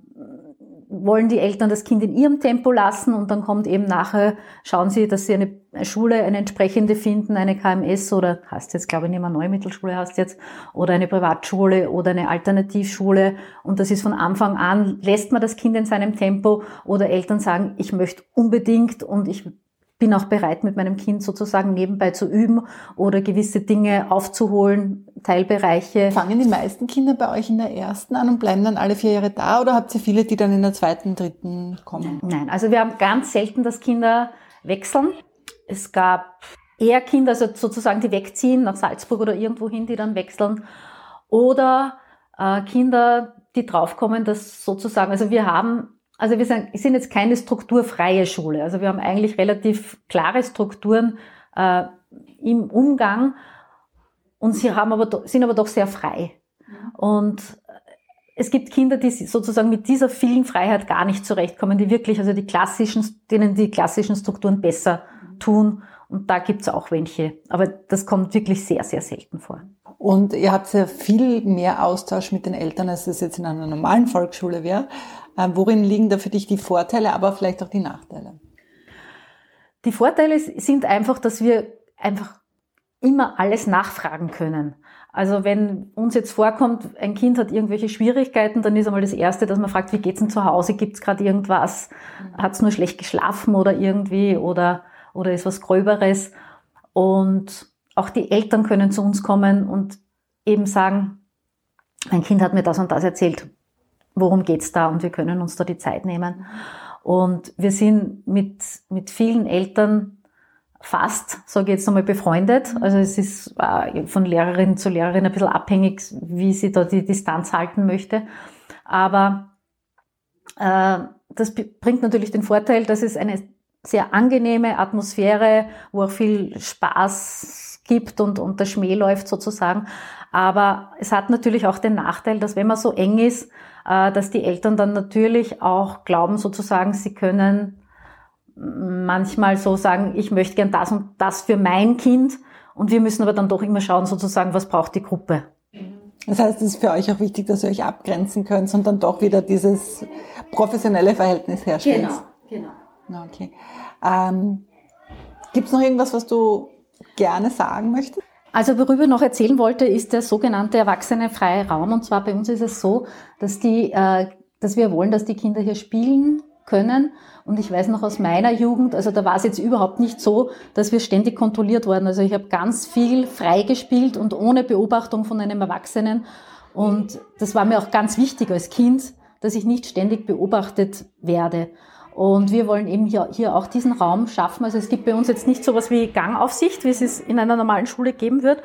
wollen die Eltern das Kind in ihrem Tempo lassen? Und dann kommt eben nachher, schauen sie, dass sie eine Schule, eine entsprechende finden, eine KMS oder heißt jetzt glaube ich nicht mehr neue Mittelschule heißt jetzt, oder eine Privatschule oder eine Alternativschule. Und das ist von Anfang an, lässt man das Kind in seinem Tempo oder Eltern sagen, ich möchte unbedingt und ich bin auch bereit, mit meinem Kind sozusagen nebenbei zu üben oder gewisse Dinge aufzuholen, Teilbereiche. Fangen die meisten Kinder bei euch in der ersten an und bleiben dann alle vier Jahre da oder habt ihr viele, die dann in der zweiten, dritten kommen? Nein, also wir haben ganz selten, dass Kinder wechseln. Es gab eher Kinder, also sozusagen, die wegziehen nach Salzburg oder irgendwo hin, die dann wechseln. Oder äh, Kinder, die draufkommen, dass sozusagen, also wir haben also wir sind, sind jetzt keine strukturfreie Schule. Also wir haben eigentlich relativ klare Strukturen äh, im Umgang und sie haben aber, sind aber doch sehr frei. Und es gibt Kinder, die sozusagen mit dieser vielen Freiheit gar nicht zurechtkommen, die wirklich, also die klassischen, denen die klassischen Strukturen besser tun. Und da gibt's auch welche. Aber das kommt wirklich sehr, sehr selten vor. Und ihr habt ja viel mehr Austausch mit den Eltern, als es jetzt in einer normalen Volksschule wäre. Äh, worin liegen da für dich die Vorteile, aber vielleicht auch die Nachteile? Die Vorteile sind einfach, dass wir einfach immer alles nachfragen können. Also wenn uns jetzt vorkommt, ein Kind hat irgendwelche Schwierigkeiten, dann ist einmal das Erste, dass man fragt, wie geht's denn zu Hause? Gibt's gerade irgendwas? Hat's nur schlecht geschlafen oder irgendwie oder oder ist was Gröberes? Und auch die Eltern können zu uns kommen und eben sagen, mein Kind hat mir das und das erzählt worum geht's da und wir können uns da die Zeit nehmen. Und wir sind mit, mit vielen Eltern fast, sage ich jetzt nochmal, befreundet. Also es ist äh, von Lehrerin zu Lehrerin ein bisschen abhängig, wie sie da die Distanz halten möchte. Aber äh, das bringt natürlich den Vorteil, dass es eine sehr angenehme Atmosphäre, wo auch viel Spaß gibt und, und der Schmäh läuft sozusagen. Aber es hat natürlich auch den Nachteil, dass wenn man so eng ist, dass die Eltern dann natürlich auch glauben sozusagen, sie können manchmal so sagen, ich möchte gern das und das für mein Kind. Und wir müssen aber dann doch immer schauen sozusagen, was braucht die Gruppe. Das heißt, es ist für euch auch wichtig, dass ihr euch abgrenzen könnt und dann doch wieder dieses professionelle Verhältnis herstellt. Genau, genau. Okay. Ähm, Gibt es noch irgendwas, was du gerne sagen möchtest? Also worüber ich noch erzählen wollte, ist der sogenannte erwachsenenfreie Raum. Und zwar bei uns ist es so, dass, die, äh, dass wir wollen, dass die Kinder hier spielen können. Und ich weiß noch aus meiner Jugend, also da war es jetzt überhaupt nicht so, dass wir ständig kontrolliert wurden. Also ich habe ganz viel frei gespielt und ohne Beobachtung von einem Erwachsenen. Und das war mir auch ganz wichtig als Kind, dass ich nicht ständig beobachtet werde. Und wir wollen eben hier, hier auch diesen Raum schaffen. Also es gibt bei uns jetzt nicht so etwas wie Gangaufsicht, wie es es in einer normalen Schule geben wird,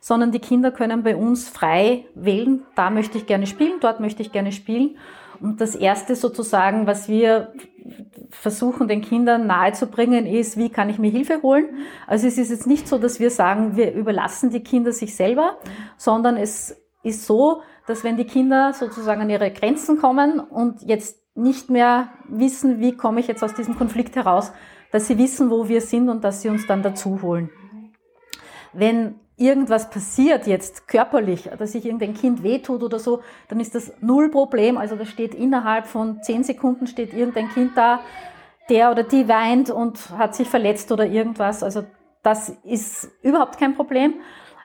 sondern die Kinder können bei uns frei wählen, da möchte ich gerne spielen, dort möchte ich gerne spielen. Und das Erste sozusagen, was wir versuchen den Kindern nahezubringen, ist, wie kann ich mir Hilfe holen? Also es ist jetzt nicht so, dass wir sagen, wir überlassen die Kinder sich selber, sondern es ist so, dass wenn die Kinder sozusagen an ihre Grenzen kommen und jetzt nicht mehr wissen, wie komme ich jetzt aus diesem Konflikt heraus, dass sie wissen, wo wir sind und dass sie uns dann dazu holen. Wenn irgendwas passiert jetzt körperlich, dass sich irgendein Kind wehtut oder so, dann ist das null Problem. Also da steht innerhalb von zehn Sekunden steht irgendein Kind da, der oder die weint und hat sich verletzt oder irgendwas. Also das ist überhaupt kein Problem.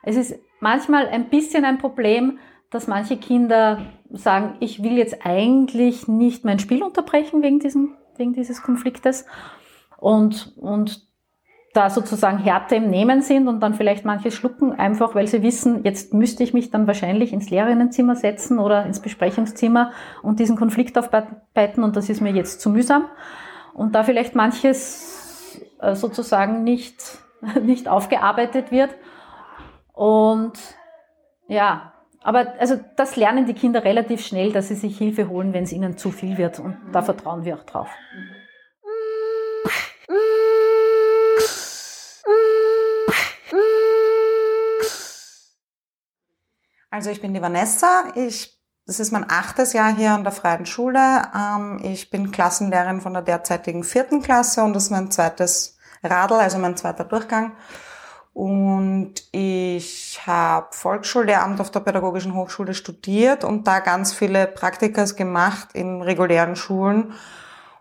Es ist manchmal ein bisschen ein Problem, dass manche Kinder sagen, ich will jetzt eigentlich nicht mein Spiel unterbrechen wegen, diesem, wegen dieses Konfliktes und, und da sozusagen Härte im Nehmen sind und dann vielleicht manche schlucken, einfach weil sie wissen, jetzt müsste ich mich dann wahrscheinlich ins Lehrerinnenzimmer setzen oder ins Besprechungszimmer und diesen Konflikt aufarbeiten und das ist mir jetzt zu mühsam. Und da vielleicht manches äh, sozusagen nicht, [laughs] nicht aufgearbeitet wird. Und ja, aber also das lernen die Kinder relativ schnell, dass sie sich Hilfe holen, wenn es ihnen zu viel wird. Und da vertrauen wir auch drauf. Also ich bin die Vanessa. Ich, das ist mein achtes Jahr hier an der Freien Schule. Ähm, ich bin Klassenlehrerin von der derzeitigen vierten Klasse und das ist mein zweites Radl, also mein zweiter Durchgang. Und ich habe Volksschullehramt auf der Pädagogischen Hochschule studiert und da ganz viele Praktikas gemacht in regulären Schulen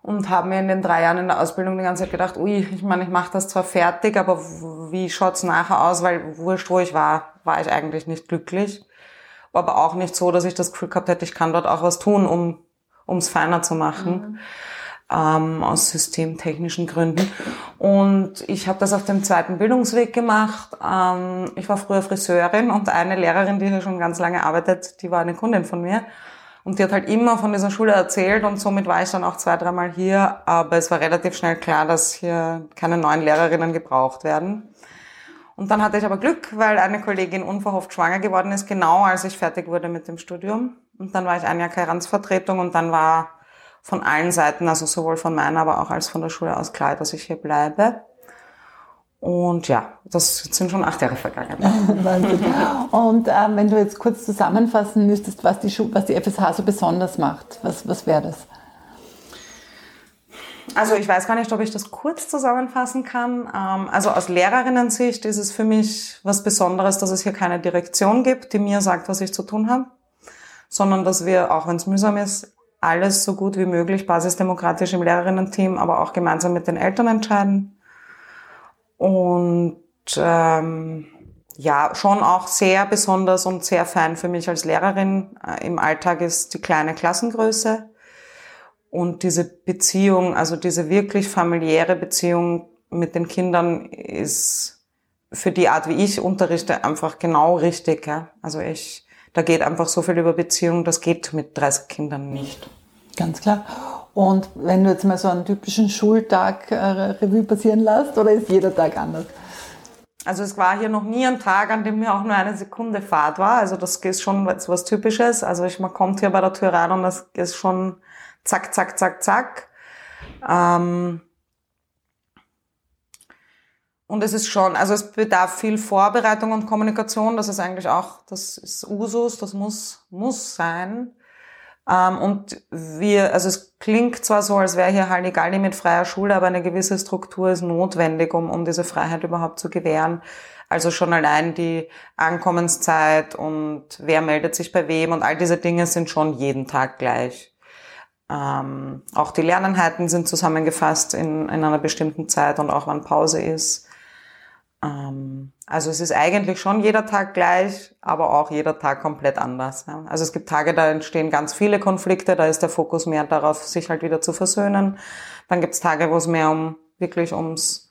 und habe mir in den drei Jahren in der Ausbildung die ganze Zeit gedacht, ui, ich meine, ich mache das zwar fertig, aber wie schaut's nachher aus? Weil wurscht, wo ich war, war ich eigentlich nicht glücklich. Aber auch nicht so, dass ich das Gefühl gehabt hätte, ich kann dort auch was tun, um ums feiner zu machen. Mhm ähm, aus systemtechnischen Gründen. Und ich habe das auf dem zweiten Bildungsweg gemacht. Ähm, ich war früher Friseurin und eine Lehrerin, die hier schon ganz lange arbeitet, die war eine Kundin von mir. Und die hat halt immer von dieser Schule erzählt und somit war ich dann auch zwei, dreimal hier. Aber es war relativ schnell klar, dass hier keine neuen Lehrerinnen gebraucht werden. Und dann hatte ich aber Glück, weil eine Kollegin unverhofft schwanger geworden ist, genau als ich fertig wurde mit dem Studium. Und dann war ich ein Jahr Karentsvertretung und dann war von allen Seiten, also sowohl von meiner, aber auch als von der Schule aus klar, dass ich hier bleibe. Und ja, das sind schon acht Jahre vergangen. [laughs] Und ähm, wenn du jetzt kurz zusammenfassen müsstest, was die, was die FSH so besonders macht, was, was wäre das? Also ich weiß gar nicht, ob ich das kurz zusammenfassen kann. Ähm, also aus Lehrerinnen-Sicht ist es für mich was Besonderes, dass es hier keine Direktion gibt, die mir sagt, was ich zu tun habe, sondern dass wir, auch wenn es mühsam ist, alles so gut wie möglich basisdemokratisch im Lehrerinnen-Team, aber auch gemeinsam mit den Eltern entscheiden. Und ähm, ja, schon auch sehr besonders und sehr fein für mich als Lehrerin äh, im Alltag ist die kleine Klassengröße und diese Beziehung, also diese wirklich familiäre Beziehung mit den Kindern ist für die Art, wie ich unterrichte, einfach genau richtig. Ja? Also ich, da geht einfach so viel über Beziehung, das geht mit 30 Kindern nicht. Ganz klar. Und wenn du jetzt mal so einen typischen Schultag äh, Revue passieren lässt, oder ist jeder Tag anders? Also es war hier noch nie ein Tag, an dem mir auch nur eine Sekunde Fahrt war. Also das ist schon was, was Typisches. Also ich, man kommt hier bei der Tür rein und das ist schon zack, zack, zack, zack. Ähm und es ist schon, also es bedarf viel Vorbereitung und Kommunikation. Das ist eigentlich auch, das ist Usus, das muss, muss sein. Ähm, und wir, also es klingt zwar so, als wäre hier Halligalli mit freier Schule, aber eine gewisse Struktur ist notwendig, um, um diese Freiheit überhaupt zu gewähren. Also schon allein die Ankommenszeit und wer meldet sich bei wem und all diese Dinge sind schon jeden Tag gleich. Ähm, auch die Lerneinheiten sind zusammengefasst in, in einer bestimmten Zeit und auch wann Pause ist. Ähm, also es ist eigentlich schon jeder Tag gleich, aber auch jeder Tag komplett anders. Ja. Also es gibt Tage, da entstehen ganz viele Konflikte, da ist der Fokus mehr darauf, sich halt wieder zu versöhnen. Dann gibt es Tage, wo es mehr um wirklich ums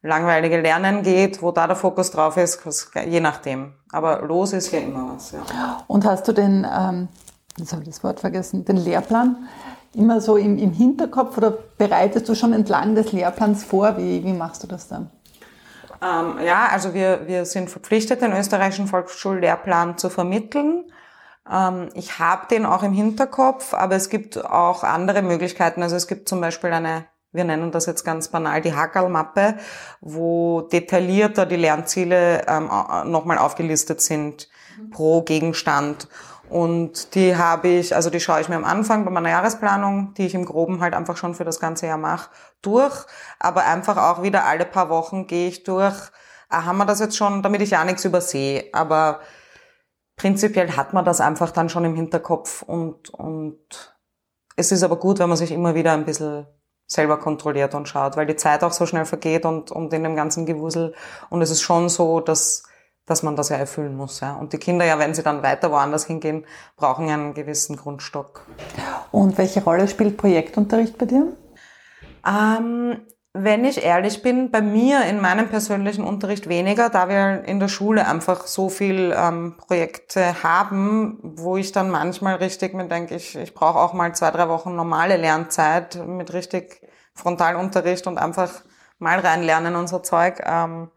langweilige Lernen geht, wo da der Fokus drauf ist, je nachdem. Aber los ist ja immer was. Ja. Und hast du den, ähm, jetzt habe ich das Wort vergessen, den Lehrplan immer so im, im Hinterkopf oder bereitest du schon entlang des Lehrplans vor? Wie, wie machst du das dann? Ähm, ja, also wir, wir sind verpflichtet, den österreichischen Volksschullehrplan zu vermitteln. Ähm, ich habe den auch im Hinterkopf, aber es gibt auch andere Möglichkeiten. Also es gibt zum Beispiel eine wir nennen das jetzt ganz banal die Hackerl-Mappe, wo detaillierter die Lernziele ähm, nochmal aufgelistet sind pro Gegenstand. Und die habe ich, also die schaue ich mir am Anfang bei meiner Jahresplanung, die ich im Groben halt einfach schon für das ganze Jahr mache, durch. Aber einfach auch wieder alle paar Wochen gehe ich durch. Ah, haben wir das jetzt schon, damit ich ja nichts übersehe. Aber prinzipiell hat man das einfach dann schon im Hinterkopf und, und es ist aber gut, wenn man sich immer wieder ein bisschen selber kontrolliert und schaut, weil die Zeit auch so schnell vergeht und, und in dem ganzen Gewusel. Und es ist schon so, dass dass man das ja erfüllen muss. Ja. Und die Kinder ja, wenn sie dann weiter woanders hingehen, brauchen einen gewissen Grundstock. Und welche Rolle spielt Projektunterricht bei dir? Ähm, wenn ich ehrlich bin, bei mir in meinem persönlichen Unterricht weniger, da wir in der Schule einfach so viel ähm, Projekte haben, wo ich dann manchmal richtig mir denke, ich, ich brauche auch mal zwei, drei Wochen normale Lernzeit mit richtig Frontalunterricht und einfach mal reinlernen und so Zeug. Ähm,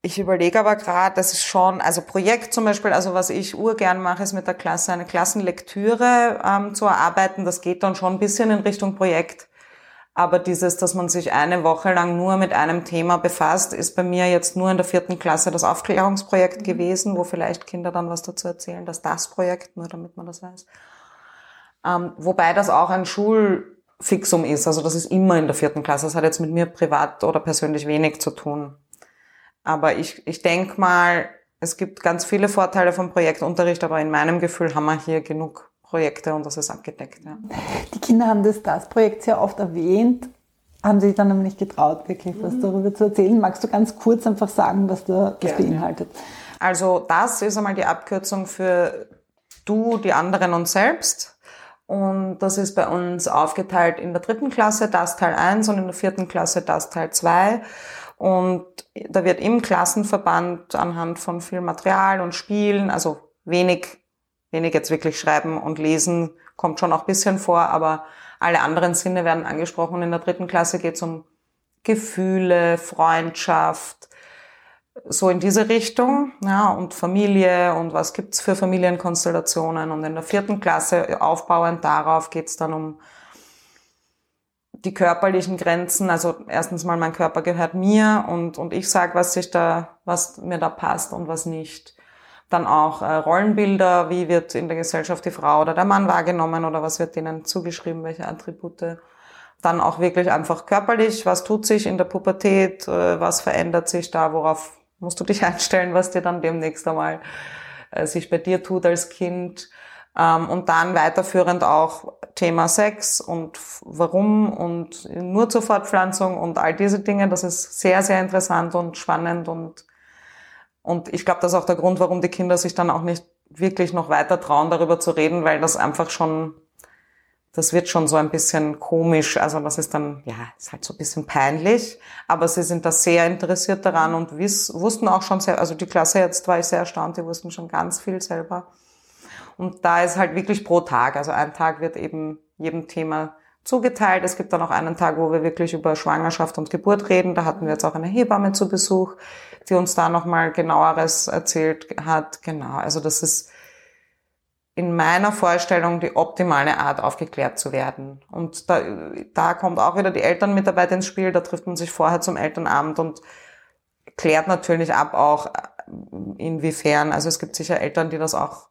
ich überlege aber gerade, das ist schon, also Projekt zum Beispiel, also was ich urgern mache, ist mit der Klasse eine Klassenlektüre ähm, zu erarbeiten. Das geht dann schon ein bisschen in Richtung Projekt. Aber dieses, dass man sich eine Woche lang nur mit einem Thema befasst, ist bei mir jetzt nur in der vierten Klasse das Aufklärungsprojekt mhm. gewesen, wo vielleicht Kinder dann was dazu erzählen, dass das Projekt, nur damit man das weiß. Ähm, wobei das auch ein Schulfixum ist, also das ist immer in der vierten Klasse. Das hat jetzt mit mir privat oder persönlich wenig zu tun. Aber ich, ich denke mal, es gibt ganz viele Vorteile vom Projektunterricht, aber in meinem Gefühl haben wir hier genug Projekte und das ist abgedeckt. Ja. Die Kinder haben das DAS-Projekt sehr oft erwähnt, haben sich dann aber nicht getraut, wirklich was mhm. darüber zu erzählen. Magst du ganz kurz einfach sagen, was da das beinhaltet? Also das ist einmal die Abkürzung für du, die anderen und selbst. Und das ist bei uns aufgeteilt in der dritten Klasse das Teil 1 und in der vierten Klasse das Teil 2. Und da wird im Klassenverband anhand von viel Material und Spielen, also wenig, wenig jetzt wirklich schreiben und lesen, kommt schon auch bisschen vor, aber alle anderen Sinne werden angesprochen. In der dritten Klasse geht es um Gefühle, Freundschaft, so in diese Richtung, ja, und Familie und was gibt's für Familienkonstellationen. Und in der vierten Klasse, aufbauend darauf, geht's dann um die körperlichen Grenzen, also erstens mal mein Körper gehört mir und, und ich sage, was sich da, was mir da passt und was nicht. Dann auch äh, Rollenbilder, wie wird in der Gesellschaft die Frau oder der Mann wahrgenommen oder was wird denen zugeschrieben, welche Attribute. Dann auch wirklich einfach körperlich, was tut sich in der Pubertät, äh, was verändert sich da, worauf musst du dich [laughs] einstellen, was dir dann demnächst einmal äh, sich bei dir tut als Kind und dann weiterführend auch Thema Sex und warum und nur zur Fortpflanzung und all diese Dinge. Das ist sehr, sehr interessant und spannend und, und ich glaube, das ist auch der Grund, warum die Kinder sich dann auch nicht wirklich noch weiter trauen, darüber zu reden, weil das einfach schon, das wird schon so ein bisschen komisch. Also das ist dann, ja, ist halt so ein bisschen peinlich. Aber sie sind da sehr interessiert daran und wiss, wussten auch schon sehr, also die Klasse jetzt war ich sehr erstaunt, die wussten schon ganz viel selber. Und da ist halt wirklich pro Tag, also ein Tag wird eben jedem Thema zugeteilt. Es gibt dann auch einen Tag, wo wir wirklich über Schwangerschaft und Geburt reden. Da hatten wir jetzt auch eine Hebamme zu Besuch, die uns da nochmal genaueres erzählt hat. Genau, also das ist in meiner Vorstellung die optimale Art, aufgeklärt zu werden. Und da, da kommt auch wieder die Elternmitarbeit ins Spiel. Da trifft man sich vorher zum Elternabend und klärt natürlich ab auch inwiefern. Also es gibt sicher Eltern, die das auch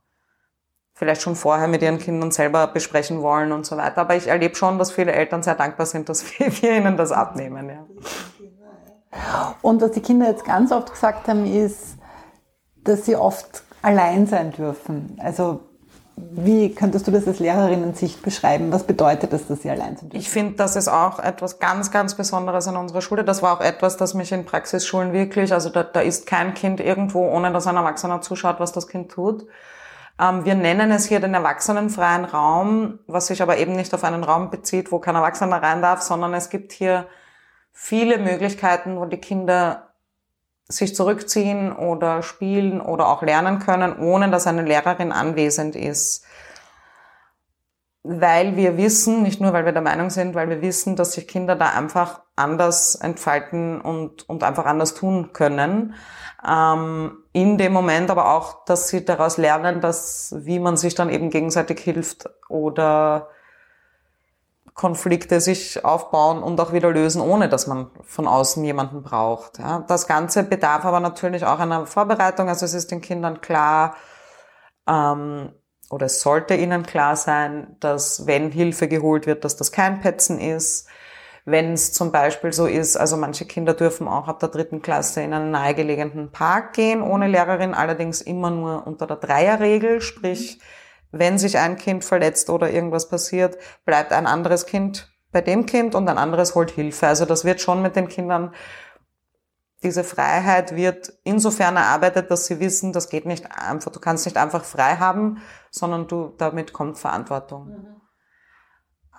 vielleicht schon vorher mit ihren Kindern selber besprechen wollen und so weiter. Aber ich erlebe schon, dass viele Eltern sehr dankbar sind, dass [laughs] wir, ihnen das abnehmen. Ja. Und was die Kinder jetzt ganz oft gesagt haben, ist, dass sie oft allein sein dürfen. Also Wie könntest du das aus Lehrerinnen-Sicht beschreiben? Was bedeutet es, dass sie allein sind? Ich finde, das ist auch etwas ganz, ganz Besonderes an unserer Schule. Das war auch etwas, das mich in Praxisschulen wirklich, also da, da ist kein Kind irgendwo, ohne dass ein Erwachsener zuschaut, was das Kind tut. Ähm, wir nennen es hier den erwachsenenfreien Raum, was sich aber eben nicht auf einen Raum bezieht, wo kein Erwachsener rein darf, sondern es gibt hier viele Möglichkeiten, wo die Kinder sich zurückziehen oder spielen oder auch lernen können, ohne dass eine Lehrerin anwesend ist. Weil wir wissen, nicht nur weil wir der Meinung sind, weil wir wissen, dass sich Kinder da einfach anders entfalten und, und einfach anders tun können. Ähm, in dem Moment aber auch, dass sie daraus lernen, dass, wie man sich dann eben gegenseitig hilft oder Konflikte sich aufbauen und auch wieder lösen, ohne dass man von außen jemanden braucht. Ja. Das Ganze bedarf aber natürlich auch einer Vorbereitung. Also es ist den Kindern klar, ähm, oder es sollte ihnen klar sein, dass wenn Hilfe geholt wird, dass das kein Petzen ist. Wenn es zum Beispiel so ist, also manche Kinder dürfen auch ab der dritten Klasse in einen nahegelegenen Park gehen, ohne Lehrerin, allerdings immer nur unter der Dreierregel, sprich, wenn sich ein Kind verletzt oder irgendwas passiert, bleibt ein anderes Kind bei dem Kind und ein anderes holt Hilfe. Also das wird schon mit den Kindern, diese Freiheit wird insofern erarbeitet, dass sie wissen, das geht nicht einfach, du kannst nicht einfach frei haben, sondern du, damit kommt Verantwortung. Mhm.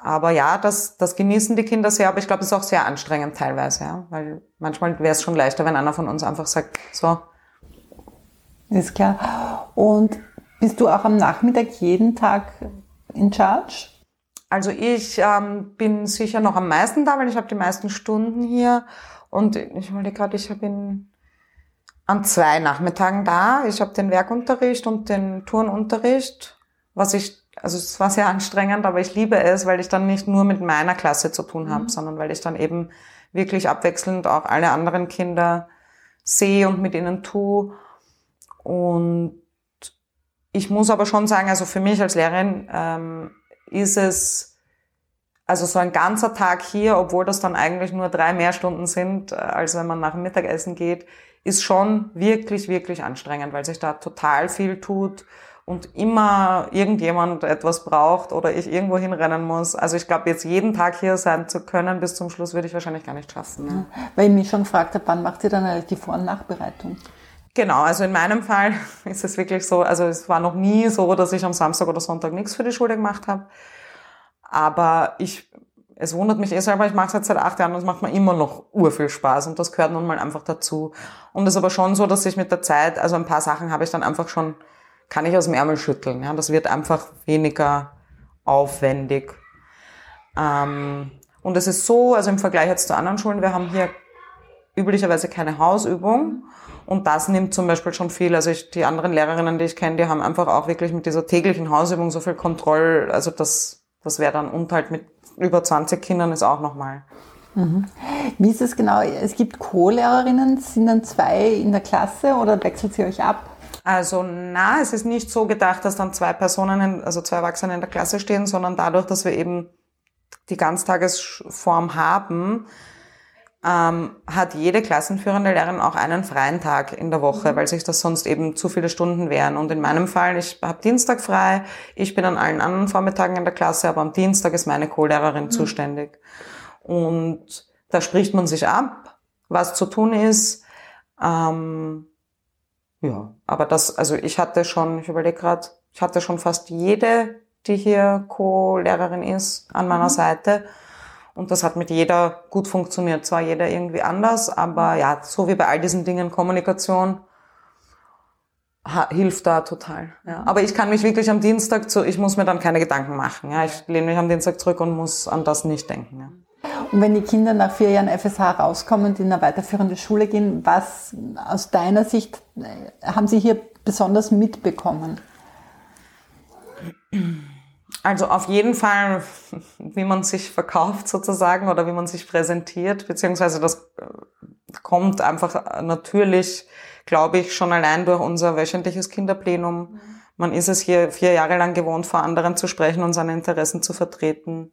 Aber ja, das, das genießen die Kinder sehr, aber ich glaube, es ist auch sehr anstrengend teilweise, ja, weil manchmal wäre es schon leichter, wenn einer von uns einfach sagt, so. Ist klar. Und bist du auch am Nachmittag jeden Tag in Charge? Also ich ähm, bin sicher noch am meisten da, weil ich habe die meisten Stunden hier. Und ich wollte gerade, ich bin an zwei Nachmittagen da. Ich habe den Werkunterricht und den Turnunterricht, was ich, also es war sehr anstrengend, aber ich liebe es, weil ich dann nicht nur mit meiner Klasse zu tun habe, mhm. sondern weil ich dann eben wirklich abwechselnd auch alle anderen Kinder sehe und mit ihnen tue. Und ich muss aber schon sagen, also für mich als Lehrerin ähm, ist es, also so ein ganzer Tag hier, obwohl das dann eigentlich nur drei mehr Stunden sind, äh, als wenn man nach dem Mittagessen geht, ist schon wirklich, wirklich anstrengend, weil sich da total viel tut und immer irgendjemand etwas braucht oder ich irgendwo hinrennen muss. Also ich glaube, jetzt jeden Tag hier sein zu können bis zum Schluss würde ich wahrscheinlich gar nicht schaffen. Ne? Weil ich mich schon gefragt habe, wann macht ihr dann die Vor- und Nachbereitung? Genau, also in meinem Fall [laughs] ist es wirklich so, also es war noch nie so, dass ich am Samstag oder Sonntag nichts für die Schule gemacht habe. Aber ich, es wundert mich eh selber, ich mache es jetzt seit acht Jahren und es macht mir immer noch urviel Spaß und das gehört nun mal einfach dazu. Und es ist aber schon so, dass ich mit der Zeit, also ein paar Sachen habe ich dann einfach schon, kann ich aus dem Ärmel schütteln. Ja? Das wird einfach weniger aufwendig. Ähm, und es ist so, also im Vergleich jetzt zu anderen Schulen, wir haben hier üblicherweise keine Hausübung. Und das nimmt zum Beispiel schon viel. Also ich, die anderen Lehrerinnen, die ich kenne, die haben einfach auch wirklich mit dieser täglichen Hausübung so viel Kontroll. Also das, das wäre dann und halt mit über 20 Kindern ist auch nochmal. Mhm. Wie ist es genau? Es gibt Co-Lehrerinnen, sind dann zwei in der Klasse oder wechselt sie euch ab? Also na, es ist nicht so gedacht, dass dann zwei Personen, also zwei Erwachsene in der Klasse stehen, sondern dadurch, dass wir eben die Ganztagesform haben, ähm, hat jede klassenführende Lehrerin auch einen freien Tag in der Woche, mhm. weil sich das sonst eben zu viele Stunden wären. Und in meinem Fall, ich habe Dienstag frei, ich bin an allen anderen Vormittagen in der Klasse, aber am Dienstag ist meine Co-Lehrerin mhm. zuständig. Und da spricht man sich ab, was zu tun ist. Ähm, ja, aber das, also ich hatte schon, ich überlege gerade, ich hatte schon fast jede, die hier Co-Lehrerin ist, an meiner mhm. Seite. Und das hat mit jeder gut funktioniert. Zwar jeder irgendwie anders, aber ja, so wie bei all diesen Dingen, Kommunikation hilft da total. Ja. Aber ich kann mich wirklich am Dienstag zu, ich muss mir dann keine Gedanken machen. Ja. Ich lehne mich am Dienstag zurück und muss an das nicht denken. Ja. Und wenn die Kinder nach vier Jahren FSH rauskommen und in eine weiterführende Schule gehen, was aus deiner Sicht äh, haben sie hier besonders mitbekommen? Also auf jeden Fall, wie man sich verkauft sozusagen oder wie man sich präsentiert, beziehungsweise das äh, kommt einfach natürlich, glaube ich, schon allein durch unser wöchentliches Kinderplenum. Man ist es hier vier Jahre lang gewohnt, vor anderen zu sprechen und seine Interessen zu vertreten.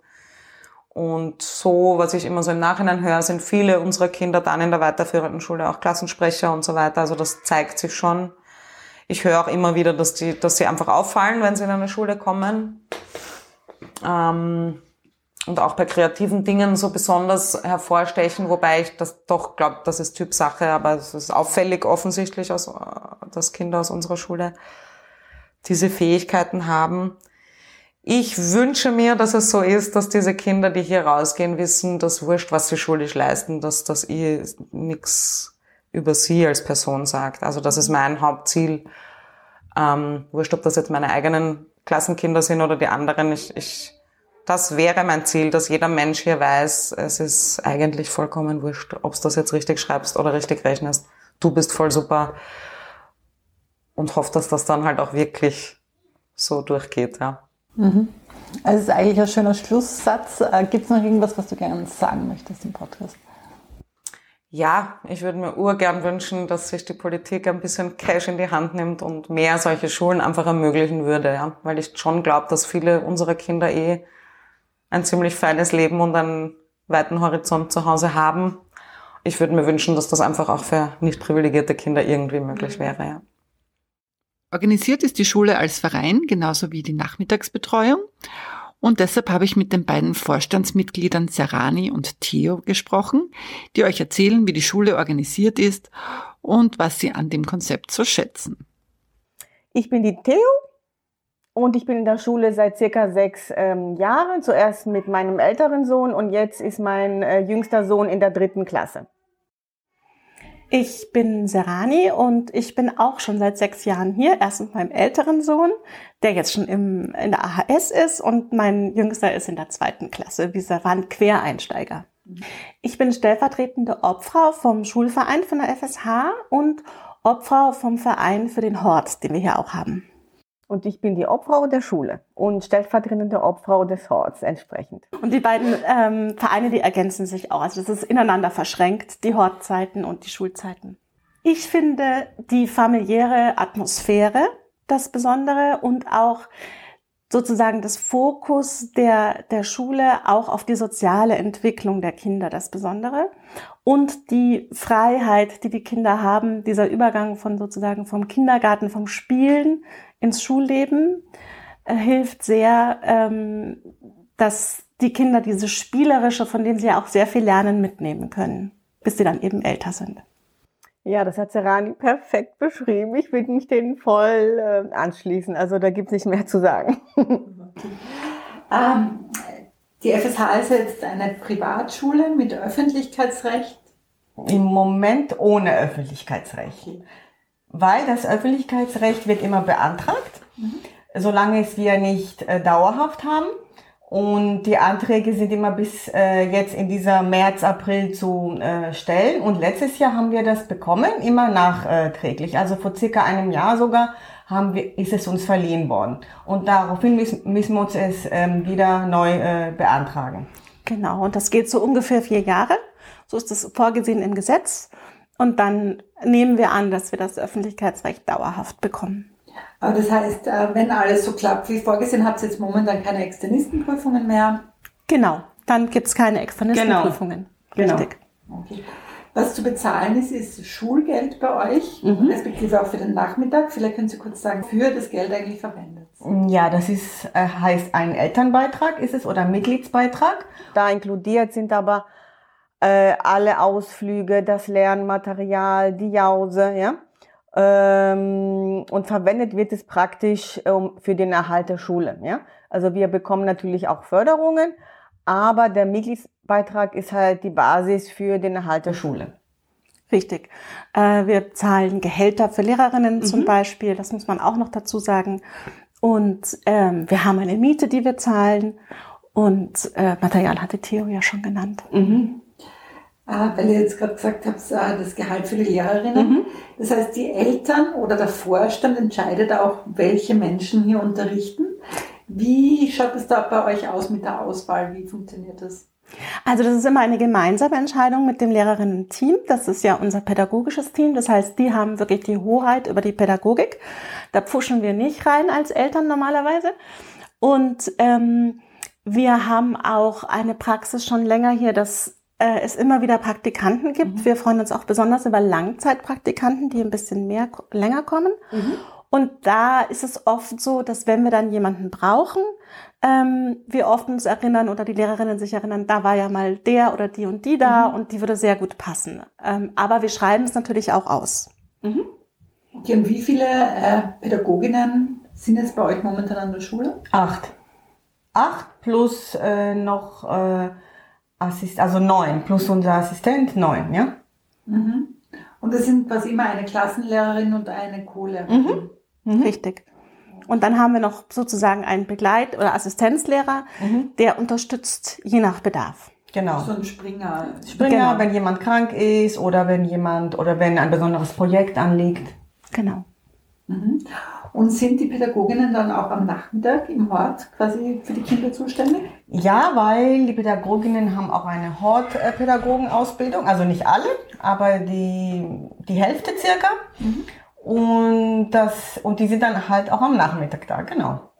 Und so, was ich immer so im Nachhinein höre, sind viele unserer Kinder dann in der weiterführenden Schule auch Klassensprecher und so weiter. Also das zeigt sich schon. Ich höre auch immer wieder, dass, die, dass sie einfach auffallen, wenn sie in eine Schule kommen. Ähm, und auch bei kreativen Dingen so besonders hervorstechen, wobei ich das doch glaube, das ist Typsache, aber es ist auffällig offensichtlich, aus, dass Kinder aus unserer Schule diese Fähigkeiten haben. Ich wünsche mir, dass es so ist, dass diese Kinder, die hier rausgehen, wissen, dass wurscht, was sie schulisch leisten, dass das eh nichts über sie als Person sagt. Also das ist mein Hauptziel. Ähm, wurscht, ob das jetzt meine eigenen Klassenkinder sind oder die anderen. Ich, ich, das wäre mein Ziel, dass jeder Mensch hier weiß, es ist eigentlich vollkommen wurscht, ob du das jetzt richtig schreibst oder richtig rechnest. Du bist voll super. Und hoffe, dass das dann halt auch wirklich so durchgeht, ja. Mhm. Also es ist eigentlich ein schöner Schlusssatz. Äh, Gibt es noch irgendwas, was du gerne sagen möchtest im Podcast? Ja, ich würde mir urgern wünschen, dass sich die Politik ein bisschen Cash in die Hand nimmt und mehr solche Schulen einfach ermöglichen würde, ja. Weil ich schon glaube, dass viele unserer Kinder eh ein ziemlich feines Leben und einen weiten Horizont zu Hause haben. Ich würde mir wünschen, dass das einfach auch für nicht privilegierte Kinder irgendwie möglich wäre, ja. Organisiert ist die Schule als Verein, genauso wie die Nachmittagsbetreuung. Und deshalb habe ich mit den beiden Vorstandsmitgliedern Serani und Theo gesprochen, die euch erzählen, wie die Schule organisiert ist und was sie an dem Konzept so schätzen. Ich bin die Theo und ich bin in der Schule seit circa sechs ähm, Jahren. Zuerst mit meinem älteren Sohn und jetzt ist mein äh, jüngster Sohn in der dritten Klasse. Ich bin Serani und ich bin auch schon seit sechs Jahren hier. Erst mit meinem älteren Sohn, der jetzt schon im, in der AHS ist und mein Jüngster ist in der zweiten Klasse. Wir waren Quereinsteiger. Ich bin stellvertretende Obfrau vom Schulverein von der FSH und Obfrau vom Verein für den Hort, den wir hier auch haben. Und ich bin die Obfrau der Schule und stellvertretende Obfrau des Horts entsprechend. Und die beiden ähm, Vereine, die ergänzen sich auch. Also das ist ineinander verschränkt, die Hortzeiten und die Schulzeiten. Ich finde die familiäre Atmosphäre das Besondere und auch sozusagen das Fokus der, der Schule auch auf die soziale Entwicklung der Kinder das Besondere und die Freiheit, die die Kinder haben, dieser Übergang von sozusagen vom Kindergarten, vom Spielen ins Schulleben äh, hilft sehr, ähm, dass die Kinder diese spielerische, von dem sie ja auch sehr viel lernen, mitnehmen können, bis sie dann eben älter sind. Ja, das hat Serani perfekt beschrieben. Ich würde mich denen voll äh, anschließen. Also da gibt es nicht mehr zu sagen. [laughs] ähm, die FSH ist jetzt eine Privatschule mit Öffentlichkeitsrecht. Im Moment ohne Öffentlichkeitsrecht. Okay weil das Öffentlichkeitsrecht wird immer beantragt, mhm. solange es wir nicht äh, dauerhaft haben. Und die Anträge sind immer bis äh, jetzt in dieser März, April zu äh, stellen. Und letztes Jahr haben wir das bekommen, immer nachträglich. Also vor circa einem Jahr sogar haben wir, ist es uns verliehen worden. Und daraufhin müssen, müssen wir uns es ähm, wieder neu äh, beantragen. Genau, und das geht so ungefähr vier Jahre. So ist das vorgesehen im Gesetz. Und dann nehmen wir an, dass wir das Öffentlichkeitsrecht dauerhaft bekommen. Aber das heißt, äh, wenn alles so klappt wie vorgesehen, habt ihr jetzt momentan keine Externistenprüfungen mehr? Genau, dann gibt es keine Externistenprüfungen. Genau. Richtig. Genau. Okay. Was zu bezahlen ist, ist Schulgeld bei euch, mhm. respektive auch für den Nachmittag. Vielleicht können Sie kurz sagen, für das Geld eigentlich verwendet. Ja, das ist, äh, heißt ein Elternbeitrag ist es oder Mitgliedsbeitrag. Da inkludiert sind aber äh, alle Ausflüge, das Lernmaterial, die Jause, ja. Ähm, und verwendet wird es praktisch ähm, für den Erhalt der Schule, ja. Also wir bekommen natürlich auch Förderungen, aber der Mitgliedsbeitrag ist halt die Basis für den Erhalt der Schule. Richtig. Äh, wir zahlen Gehälter für Lehrerinnen mhm. zum Beispiel, das muss man auch noch dazu sagen. Und ähm, wir haben eine Miete, die wir zahlen. Und äh, Material hatte Theo ja schon genannt. Mhm. Ah, weil ihr jetzt gerade gesagt habt, ah, das Gehalt für die Lehrerinnen. Mhm. Das heißt, die Eltern oder der Vorstand entscheidet auch, welche Menschen hier unterrichten. Wie schaut es da bei euch aus mit der Auswahl? Wie funktioniert das? Also das ist immer eine gemeinsame Entscheidung mit dem Lehrerinnen-Team. Das ist ja unser pädagogisches Team. Das heißt, die haben wirklich die Hoheit über die Pädagogik. Da pfuschen wir nicht rein als Eltern normalerweise. Und ähm, wir haben auch eine Praxis schon länger hier, dass äh, es immer wieder Praktikanten gibt. Mhm. Wir freuen uns auch besonders über Langzeitpraktikanten, die ein bisschen mehr länger kommen. Mhm. Und da ist es oft so, dass wenn wir dann jemanden brauchen, ähm, wir oft uns erinnern oder die Lehrerinnen sich erinnern, da war ja mal der oder die und die da mhm. und die würde sehr gut passen. Ähm, aber wir schreiben es natürlich auch aus. Mhm. Okay, und wie viele äh, Pädagoginnen sind jetzt bei euch momentan an der Schule? Acht. Acht plus äh, noch äh, Assist, also neun, plus unser Assistent neun, ja? Mhm. Und das sind quasi immer eine Klassenlehrerin und eine Co-Lehrerin. Mhm. Mhm. Richtig. Und dann haben wir noch sozusagen einen Begleit- oder Assistenzlehrer, mhm. der unterstützt je nach Bedarf. Genau. So ein Springer. Springer, genau. wenn jemand krank ist oder wenn jemand oder wenn ein besonderes Projekt anliegt. Genau. Und sind die Pädagoginnen dann auch am Nachmittag im Hort quasi für die Kinder zuständig? Ja, weil die Pädagoginnen haben auch eine Hortpädagogenausbildung, also nicht alle, aber die, die Hälfte circa. Mhm. Und, das, und die sind dann halt auch am Nachmittag da, genau.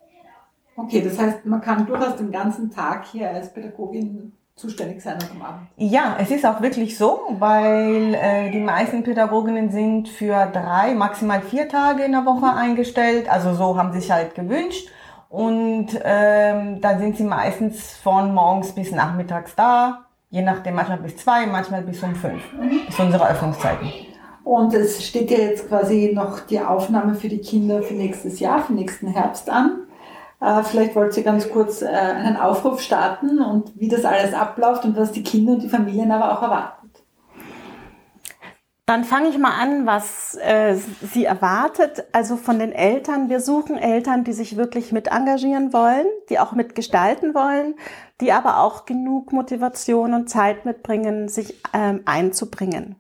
Okay, das heißt, man kann durchaus den ganzen Tag hier als Pädagogin zuständig sein am Abend. Ja, es ist auch wirklich so, weil äh, die meisten Pädagoginnen sind für drei, maximal vier Tage in der Woche eingestellt. Also so haben sie sich halt gewünscht. Und ähm, da sind sie meistens von morgens bis nachmittags da, je nachdem manchmal bis zwei, manchmal bis um fünf. Mhm. Das sind unsere Öffnungszeiten. Und es steht ja jetzt quasi noch die Aufnahme für die Kinder für nächstes Jahr, für nächsten Herbst an. Äh, vielleicht wollt ihr ganz kurz äh, einen Aufruf starten und wie das alles abläuft und was die Kinder und die Familien aber auch erwartet. Dann fange ich mal an, was äh, sie erwartet. Also von den Eltern. Wir suchen Eltern, die sich wirklich mit engagieren wollen, die auch mitgestalten wollen, die aber auch genug Motivation und Zeit mitbringen, sich ähm, einzubringen.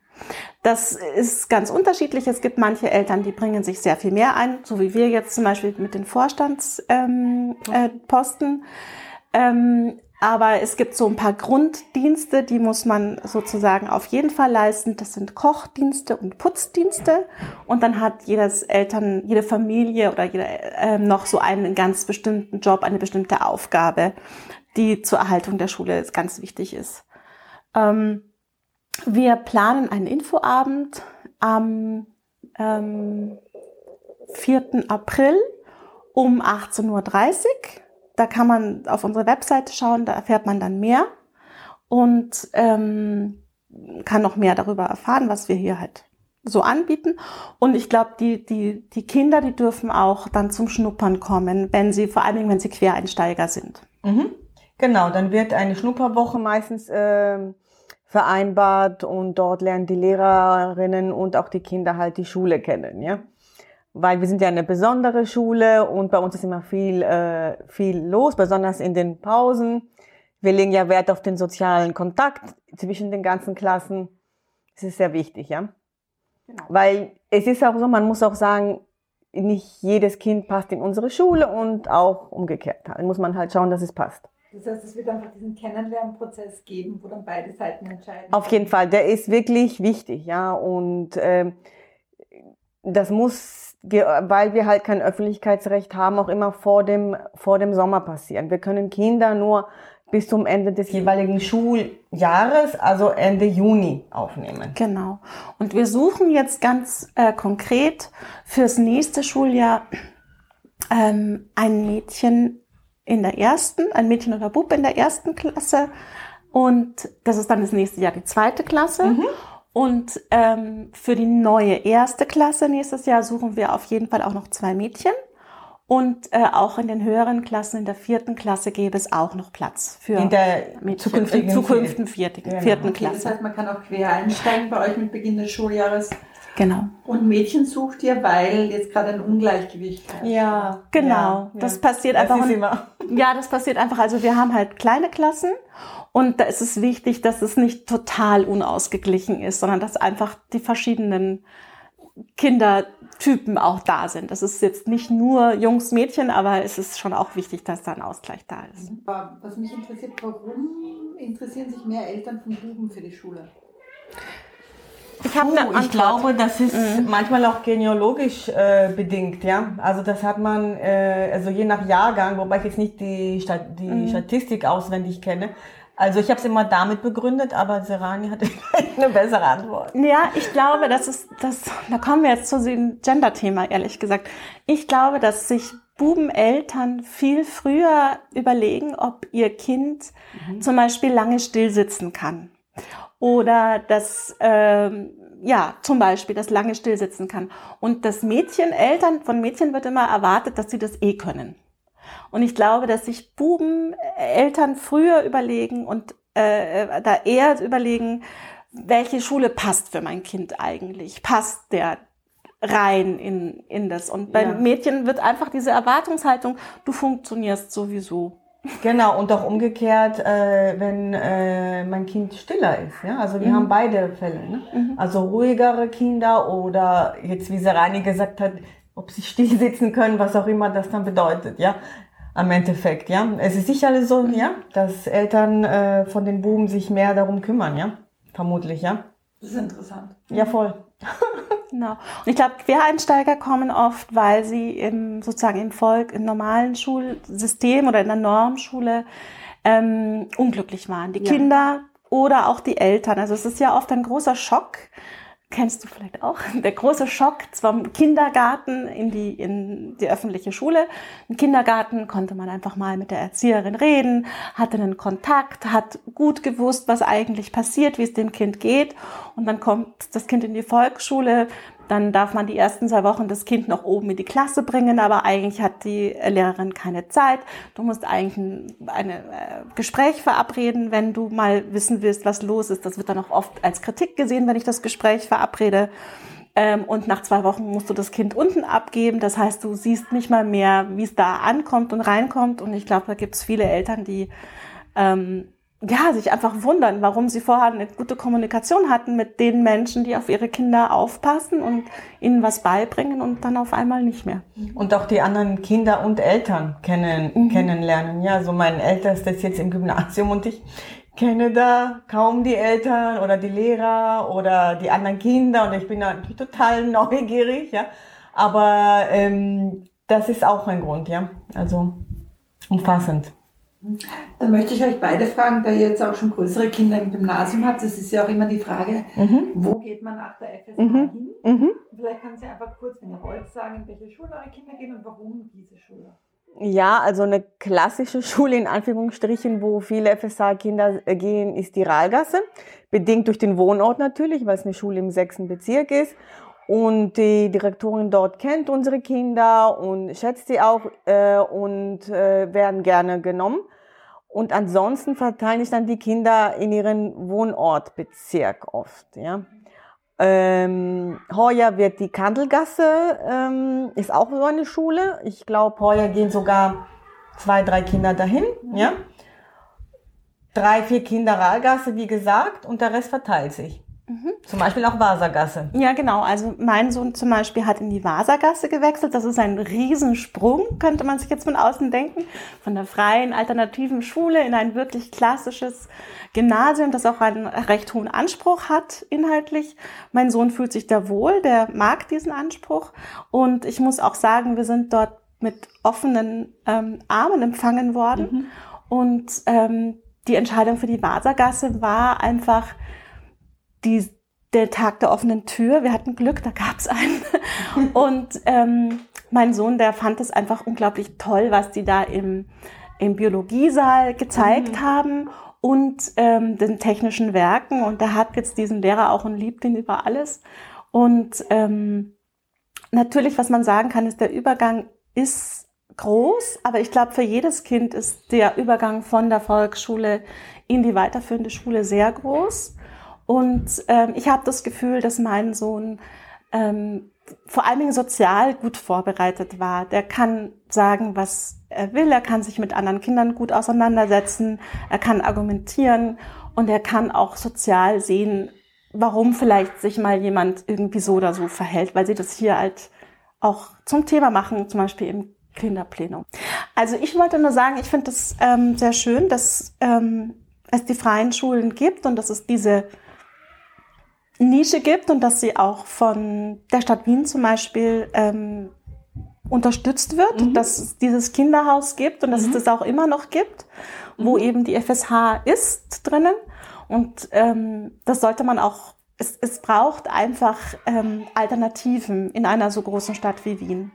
Das ist ganz unterschiedlich. Es gibt manche Eltern, die bringen sich sehr viel mehr ein, so wie wir jetzt zum Beispiel mit den Vorstandsposten. Ähm, äh, ähm, aber es gibt so ein paar Grunddienste, die muss man sozusagen auf jeden Fall leisten. Das sind Kochdienste und Putzdienste. Und dann hat jedes Eltern, jede Familie oder jeder äh, noch so einen ganz bestimmten Job, eine bestimmte Aufgabe, die zur Erhaltung der Schule ganz wichtig ist. Ähm, wir planen einen Infoabend am ähm, 4. April um 18.30 Uhr. Da kann man auf unsere Webseite schauen, da erfährt man dann mehr und ähm, kann noch mehr darüber erfahren, was wir hier halt so anbieten. Und ich glaube, die, die, die Kinder, die dürfen auch dann zum Schnuppern kommen, wenn sie, vor allen Dingen, wenn sie Quereinsteiger sind. Mhm. Genau, dann wird eine Schnupperwoche meistens äh, vereinbart und dort lernen die Lehrerinnen und auch die Kinder halt die Schule kennen, ja. Weil wir sind ja eine besondere Schule und bei uns ist immer viel, äh, viel los, besonders in den Pausen. Wir legen ja Wert auf den sozialen Kontakt zwischen den ganzen Klassen. Das ist sehr wichtig, ja. Genau. Weil es ist auch so, man muss auch sagen, nicht jedes Kind passt in unsere Schule und auch umgekehrt. Da muss man halt schauen, dass es passt. Das heißt, es wird einfach diesen Kennenlernprozess geben, wo dann beide Seiten entscheiden. Auf jeden Fall, der ist wirklich wichtig, ja. Und äh, das muss, weil wir halt kein Öffentlichkeitsrecht haben, auch immer vor dem, vor dem Sommer passieren. Wir können Kinder nur bis zum Ende des jeweiligen Schuljahres, also Ende Juni, aufnehmen. Genau. Und wir suchen jetzt ganz äh, konkret fürs nächste Schuljahr ähm, ein Mädchen in der ersten, ein Mädchen oder Bub in der ersten Klasse. Und das ist dann das nächste Jahr die zweite Klasse. Mhm. Und ähm, für die neue erste Klasse nächstes Jahr suchen wir auf jeden Fall auch noch zwei Mädchen. Und äh, auch in den höheren Klassen, in der vierten Klasse, gäbe es auch noch Platz für in der Mädchen, zukünftigen, zukünftigen vierten, genau. vierten Klasse. Das heißt, man kann auch quer einsteigen bei euch mit Beginn des Schuljahres. Genau. Und Mädchen sucht ihr, weil jetzt gerade ein Ungleichgewicht herrscht. Ja, genau. Ja, das passiert das einfach. Immer. [laughs] Ja, das passiert einfach. Also wir haben halt kleine Klassen und da ist es wichtig, dass es nicht total unausgeglichen ist, sondern dass einfach die verschiedenen Kindertypen auch da sind. Das ist jetzt nicht nur Jungs, Mädchen, aber es ist schon auch wichtig, dass da ein Ausgleich da ist. Was mich interessiert, warum interessieren sich mehr Eltern von Buben für die Schule? Ich habe eine Ich glaube, das ist mhm. manchmal auch genealogisch äh, bedingt, ja. Also das hat man, äh, also je nach Jahrgang, wobei ich jetzt nicht die, Stat die mhm. Statistik auswendig kenne, Also ich habe es immer damit begründet, aber Serani hatte [laughs] eine bessere Antwort. Ja, ich glaube, das ist das. Da kommen wir jetzt zu dem Gender-Thema, ehrlich gesagt. Ich glaube, dass sich Bubeneltern viel früher überlegen, ob ihr Kind mhm. zum Beispiel lange still sitzen kann oder dass ähm, ja zum Beispiel das lange still sitzen kann. Und das Mädchen, Eltern von Mädchen wird immer erwartet, dass sie das eh können. Und ich glaube, dass sich Buben, Eltern früher überlegen und äh, da eher überlegen, welche Schule passt für mein Kind eigentlich? Passt der rein in, in das? Und beim ja. Mädchen wird einfach diese Erwartungshaltung, du funktionierst sowieso. Genau, und auch umgekehrt, äh, wenn äh, mein Kind stiller ist. Ja? Also wir mhm. haben beide Fälle. Ne? Mhm. Also ruhigere Kinder oder jetzt, wie Serani gesagt hat, ob sie still sitzen können, was auch immer das dann bedeutet, ja. Am Endeffekt, ja. Es ist sicherlich so, ja, dass Eltern äh, von den Buben sich mehr darum kümmern, ja. Vermutlich, ja. Das ist interessant. Ja, voll. [laughs] genau. Und ich glaube, Quereinsteiger kommen oft, weil sie im, sozusagen im Volk, im normalen Schulsystem oder in der Normschule ähm, unglücklich waren. Die ja. Kinder oder auch die Eltern. Also es ist ja oft ein großer Schock, kennst du vielleicht auch, der große Schock vom Kindergarten in die, in die öffentliche Schule. Im Kindergarten konnte man einfach mal mit der Erzieherin reden, hatte einen Kontakt, hat gut gewusst, was eigentlich passiert, wie es dem Kind geht. Und dann kommt das Kind in die Volksschule, dann darf man die ersten zwei Wochen das Kind noch oben in die Klasse bringen, aber eigentlich hat die Lehrerin keine Zeit. Du musst eigentlich ein eine, äh, Gespräch verabreden, wenn du mal wissen willst, was los ist. Das wird dann auch oft als Kritik gesehen, wenn ich das Gespräch verabrede. Ähm, und nach zwei Wochen musst du das Kind unten abgeben. Das heißt, du siehst nicht mal mehr, wie es da ankommt und reinkommt. Und ich glaube, da gibt es viele Eltern, die ähm, ja, sich einfach wundern, warum sie vorher eine gute Kommunikation hatten mit den Menschen, die auf ihre Kinder aufpassen und ihnen was beibringen und dann auf einmal nicht mehr. Und auch die anderen Kinder und Eltern kennen, mhm. kennenlernen. Ja, so mein Ältester ist jetzt im Gymnasium und ich kenne da kaum die Eltern oder die Lehrer oder die anderen Kinder und ich bin da total [laughs] neugierig, ja. Aber ähm, das ist auch ein Grund, ja. Also umfassend. Dann möchte ich euch beide fragen, da ihr jetzt auch schon größere Kinder im Gymnasium habt, das ist ja auch immer die Frage, mhm. wo geht man nach der FSK mhm. hin? Mhm. Vielleicht kann Sie einfach kurz, wenn ihr wollt, sagen, in welche Schule eure Kinder gehen und warum diese Schule. Ja, also eine klassische Schule in Anführungsstrichen, wo viele FSH-Kinder äh, gehen, ist die Rahlgasse. Bedingt durch den Wohnort natürlich, weil es eine Schule im sechsten Bezirk ist. Und die Direktorin dort kennt unsere Kinder und schätzt sie auch äh, und äh, werden gerne genommen. Und ansonsten verteilen sich dann die Kinder in ihren Wohnortbezirk oft. Ja. Ähm, heuer wird die Kandelgasse, ähm, ist auch so eine Schule. Ich glaube, heuer gehen sogar zwei, drei Kinder dahin. Ja. Drei, vier Kinder Rahlgasse, wie gesagt, und der Rest verteilt sich. Mhm. Zum Beispiel auch Wassergasse. Ja, genau. Also mein Sohn zum Beispiel hat in die Wassergasse gewechselt. Das ist ein Riesensprung, könnte man sich jetzt von außen denken. Von der freien alternativen Schule in ein wirklich klassisches Gymnasium, das auch einen recht hohen Anspruch hat inhaltlich. Mein Sohn fühlt sich da wohl, der mag diesen Anspruch. Und ich muss auch sagen, wir sind dort mit offenen ähm, Armen empfangen worden. Mhm. Und ähm, die Entscheidung für die Wassergasse war einfach, die, der Tag der offenen Tür. Wir hatten Glück, da gab es einen. [laughs] Und ähm, mein Sohn, der fand es einfach unglaublich toll, was die da im, im Biologiesaal gezeigt mhm. haben und ähm, den technischen Werken. Und der hat jetzt diesen Lehrer auch und liebt ihn über alles. Und ähm, natürlich, was man sagen kann, ist, der Übergang ist groß, aber ich glaube, für jedes Kind ist der Übergang von der Volksschule in die weiterführende Schule sehr groß. Und ähm, ich habe das Gefühl, dass mein Sohn ähm, vor allen Dingen sozial gut vorbereitet war. Der kann sagen, was er will, er kann sich mit anderen Kindern gut auseinandersetzen, er kann argumentieren und er kann auch sozial sehen, warum vielleicht sich mal jemand irgendwie so oder so verhält, weil sie das hier halt auch zum Thema machen, zum Beispiel im Kinderplenum. Also ich wollte nur sagen, ich finde es ähm, sehr schön, dass ähm, es die freien Schulen gibt und dass es diese Nische gibt und dass sie auch von der Stadt Wien zum Beispiel ähm, unterstützt wird, mhm. dass es dieses Kinderhaus gibt und dass mhm. es das auch immer noch gibt wo eben die FSH ist drinnen. Und ähm, das sollte man auch, es, es braucht einfach ähm, Alternativen in einer so großen Stadt wie Wien.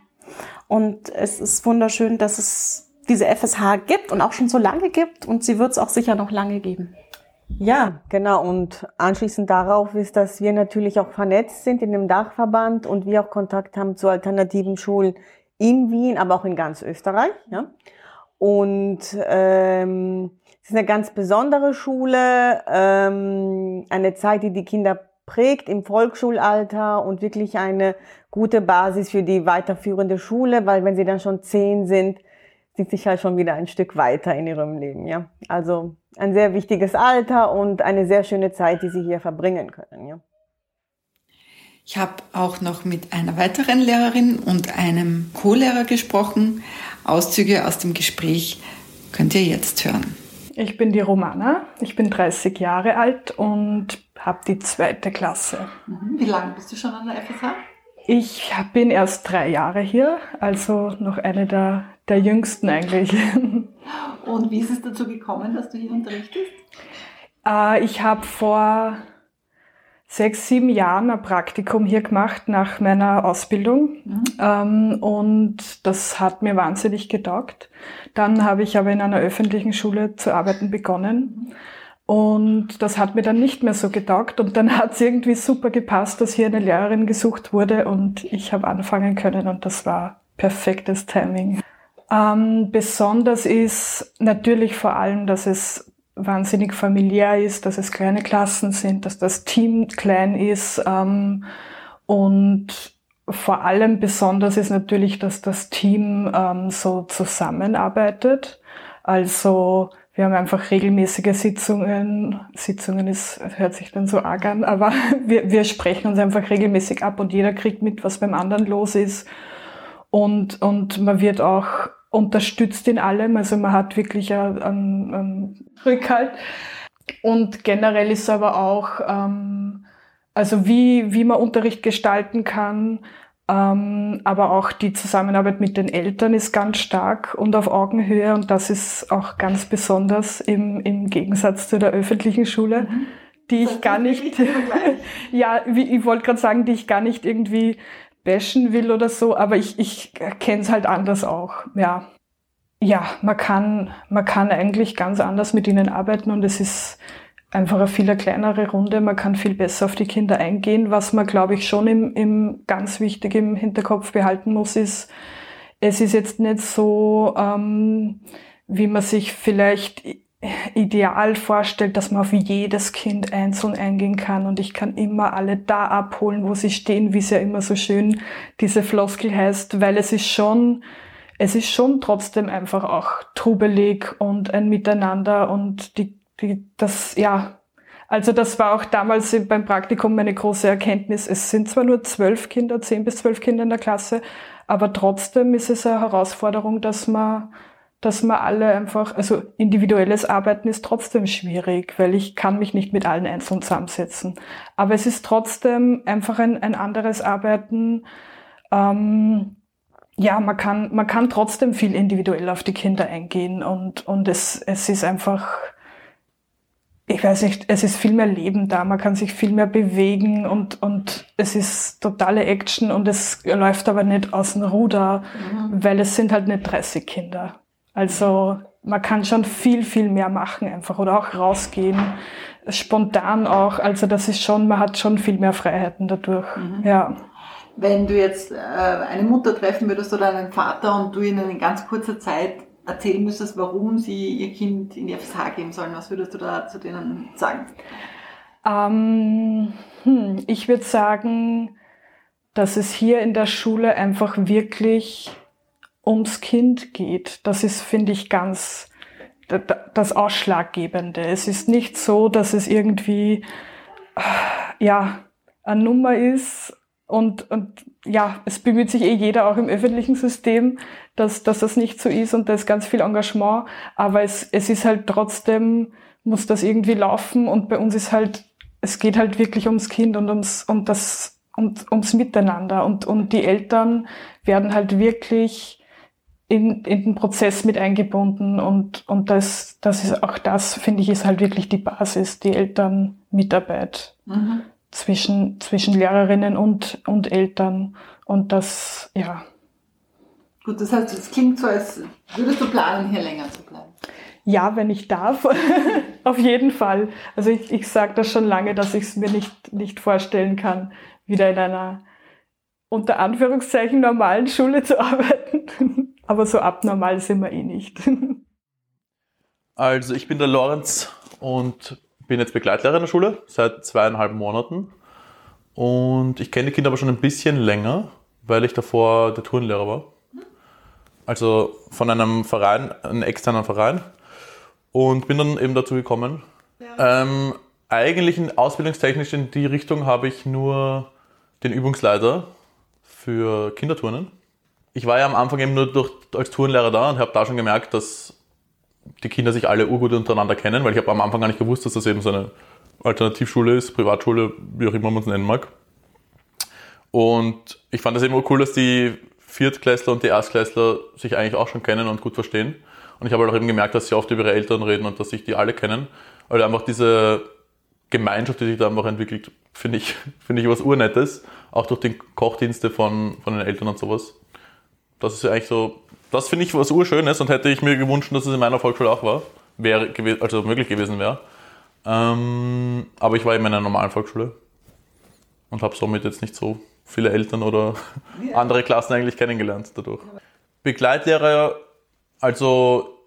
Und es ist wunderschön, dass es diese FSH gibt und auch schon so lange gibt und sie wird es auch sicher noch lange geben. Ja, genau. Und anschließend darauf ist, dass wir natürlich auch vernetzt sind in dem Dachverband und wir auch Kontakt haben zu alternativen Schulen in Wien, aber auch in ganz Österreich. Ja. Und ähm, es ist eine ganz besondere Schule, ähm, eine Zeit, die die Kinder prägt im Volksschulalter und wirklich eine gute Basis für die weiterführende Schule, weil wenn sie dann schon zehn sind, sind sie halt schon wieder ein Stück weiter in ihrem Leben. Ja, also ein sehr wichtiges Alter und eine sehr schöne Zeit, die sie hier verbringen können. Ja. Ich habe auch noch mit einer weiteren Lehrerin und einem Co-Lehrer gesprochen. Auszüge aus dem Gespräch könnt ihr jetzt hören. Ich bin die Romana, ich bin 30 Jahre alt und habe die zweite Klasse. Mhm. Wie lange bist du schon an der FSH? Ich bin erst drei Jahre hier, also noch eine der, der jüngsten eigentlich. [laughs] Und wie ist es dazu gekommen, dass du hier unterrichtest? Äh, ich habe vor sechs, sieben Jahren ein Praktikum hier gemacht nach meiner Ausbildung. Mhm. Ähm, und das hat mir wahnsinnig getaugt. Dann habe ich aber in einer öffentlichen Schule zu arbeiten begonnen. Mhm. Und das hat mir dann nicht mehr so getaugt. Und dann [laughs] hat es irgendwie super gepasst, dass hier eine Lehrerin gesucht wurde und ich habe anfangen können. Und das war perfektes Timing. Ähm, besonders ist natürlich vor allem, dass es wahnsinnig familiär ist, dass es kleine Klassen sind, dass das Team klein ist ähm, und vor allem besonders ist natürlich, dass das Team ähm, so zusammenarbeitet. Also wir haben einfach regelmäßige Sitzungen. Sitzungen ist, hört sich dann so arg an, aber [laughs] wir, wir sprechen uns einfach regelmäßig ab und jeder kriegt mit, was beim anderen los ist. Und, und man wird auch unterstützt in allem. Also man hat wirklich einen, einen Rückhalt. Und generell ist aber auch, ähm, also wie, wie man Unterricht gestalten kann, ähm, aber auch die Zusammenarbeit mit den Eltern ist ganz stark und auf Augenhöhe und das ist auch ganz besonders im, im Gegensatz zu der öffentlichen Schule, mhm. die ich gar nicht, [laughs] ja, wie, ich wollte gerade sagen, die ich gar nicht irgendwie bashen will oder so, aber ich, ich kenne es halt anders auch, ja. Ja, man kann, man kann eigentlich ganz anders mit ihnen arbeiten und es ist einfach eine viel kleinere Runde. Man kann viel besser auf die Kinder eingehen. Was man, glaube ich, schon im, im ganz wichtig im Hinterkopf behalten muss, ist, es ist jetzt nicht so, ähm, wie man sich vielleicht ideal vorstellt, dass man auf jedes Kind einzeln eingehen kann und ich kann immer alle da abholen, wo sie stehen, wie es ja immer so schön diese Floskel heißt, weil es ist schon, es ist schon trotzdem einfach auch trubelig und ein Miteinander und die, die, das, ja, also das war auch damals beim Praktikum meine große Erkenntnis. Es sind zwar nur zwölf Kinder, zehn bis zwölf Kinder in der Klasse, aber trotzdem ist es eine Herausforderung, dass man dass man alle einfach, also individuelles Arbeiten ist trotzdem schwierig, weil ich kann mich nicht mit allen einzeln zusammensetzen. Aber es ist trotzdem einfach ein, ein anderes Arbeiten. Ähm, ja, man kann, man kann trotzdem viel individuell auf die Kinder eingehen und, und es, es ist einfach, ich weiß nicht, es ist viel mehr Leben da, man kann sich viel mehr bewegen und, und es ist totale Action und es läuft aber nicht aus dem Ruder, mhm. weil es sind halt nicht 30 Kinder. Also man kann schon viel, viel mehr machen einfach oder auch rausgehen, spontan auch. Also das ist schon, man hat schon viel mehr Freiheiten dadurch. Mhm. Ja. Wenn du jetzt äh, eine Mutter treffen würdest oder einen Vater und du ihnen in ganz kurzer Zeit erzählen müsstest, warum sie ihr Kind in die FSH geben sollen, was würdest du da zu denen sagen? Ähm, hm, ich würde sagen, dass es hier in der Schule einfach wirklich ums Kind geht. Das ist, finde ich, ganz das Ausschlaggebende. Es ist nicht so, dass es irgendwie, ja, eine Nummer ist und, und ja, es bemüht sich eh jeder auch im öffentlichen System, dass, dass das nicht so ist und da ist ganz viel Engagement, aber es, es ist halt trotzdem, muss das irgendwie laufen und bei uns ist halt, es geht halt wirklich ums Kind und ums, um das, und ums Miteinander und, und die Eltern werden halt wirklich in, in den Prozess mit eingebunden und, und das, das ist auch das, finde ich, ist halt wirklich die Basis, die Elternmitarbeit mhm. zwischen, zwischen Lehrerinnen und, und Eltern. Und das, ja. Gut, das heißt, es klingt so, als würdest du planen, hier länger zu bleiben. Ja, wenn ich darf, [laughs] auf jeden Fall. Also ich, ich sage das schon lange, dass ich es mir nicht, nicht vorstellen kann, wieder in einer unter Anführungszeichen normalen Schule zu [laughs] arbeiten. Aber so abnormal sind wir eh nicht. [laughs] Also ich bin der Lorenz und bin jetzt Begleitlehrer in der Schule seit zweieinhalb Monaten. Und ich kenne die Kinder aber schon ein bisschen länger, weil ich davor der Turnlehrer war. Also von einem Verein, einem externen Verein. Und bin dann eben dazu gekommen. Ja. Ähm, eigentlich in ausbildungstechnisch in die Richtung habe ich nur den Übungsleiter für Kinderturnen ich war ja am Anfang eben nur durch, als Turnlehrer da und habe da schon gemerkt, dass die Kinder sich alle urgut untereinander kennen, weil ich habe am Anfang gar nicht gewusst, dass das eben so eine Alternativschule ist, Privatschule, wie auch immer man es nennen mag. Und ich fand es eben cool, dass die Viertklässler und die Erstklässler sich eigentlich auch schon kennen und gut verstehen. Und ich habe halt auch eben gemerkt, dass sie oft über ihre Eltern reden und dass sich die alle kennen. Also einfach diese Gemeinschaft, die sich da einfach entwickelt, finde ich, [laughs] finde ich was Urnettes. Auch durch die Kochdienste von, von den Eltern und sowas. Das ist ja eigentlich so, das finde ich was Urschönes und hätte ich mir gewünscht, dass es in meiner Volksschule auch war, wäre, also möglich gewesen wäre. Ähm, aber ich war in meiner normalen Volksschule und habe somit jetzt nicht so viele Eltern oder [laughs] andere Klassen eigentlich kennengelernt dadurch. Begleitlehrer, also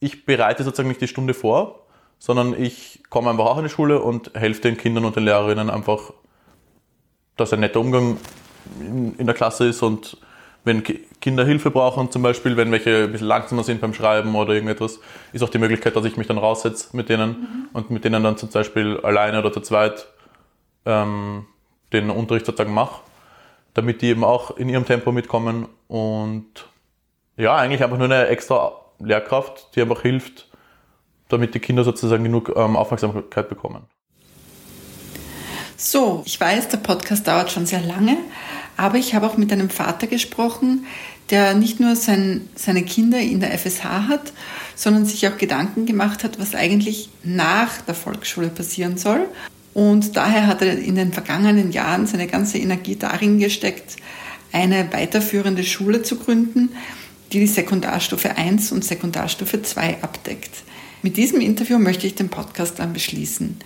ich bereite sozusagen nicht die Stunde vor, sondern ich komme einfach auch in die Schule und helfe den Kindern und den Lehrerinnen einfach, dass ein netter Umgang in, in der Klasse ist und wenn Kinder Hilfe brauchen, zum Beispiel, wenn welche ein bisschen langsamer sind beim Schreiben oder irgendetwas, ist auch die Möglichkeit, dass ich mich dann raussetze mit denen mhm. und mit denen dann zum Beispiel alleine oder zu zweit ähm, den Unterricht sozusagen mache, damit die eben auch in ihrem Tempo mitkommen und ja, eigentlich einfach nur eine extra Lehrkraft, die einfach hilft, damit die Kinder sozusagen genug ähm, Aufmerksamkeit bekommen. So, ich weiß, der Podcast dauert schon sehr lange, aber ich habe auch mit einem Vater gesprochen, der nicht nur sein, seine Kinder in der FSH hat, sondern sich auch Gedanken gemacht hat, was eigentlich nach der Volksschule passieren soll. Und daher hat er in den vergangenen Jahren seine ganze Energie darin gesteckt, eine weiterführende Schule zu gründen, die die Sekundarstufe 1 und Sekundarstufe 2 abdeckt. Mit diesem Interview möchte ich den Podcast dann beschließen.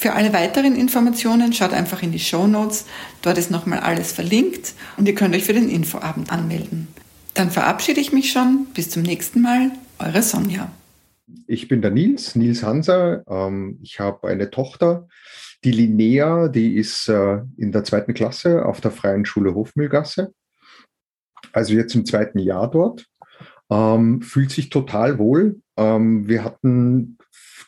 Für alle weiteren Informationen schaut einfach in die Show Notes. Dort ist nochmal alles verlinkt und ihr könnt euch für den Infoabend anmelden. Dann verabschiede ich mich schon. Bis zum nächsten Mal. Eure Sonja. Ich bin der Nils, Nils Hanser. Ähm, ich habe eine Tochter, die Linnea, die ist äh, in der zweiten Klasse auf der Freien Schule Hofmühlgasse. Also jetzt im zweiten Jahr dort. Ähm, fühlt sich total wohl. Ähm, wir hatten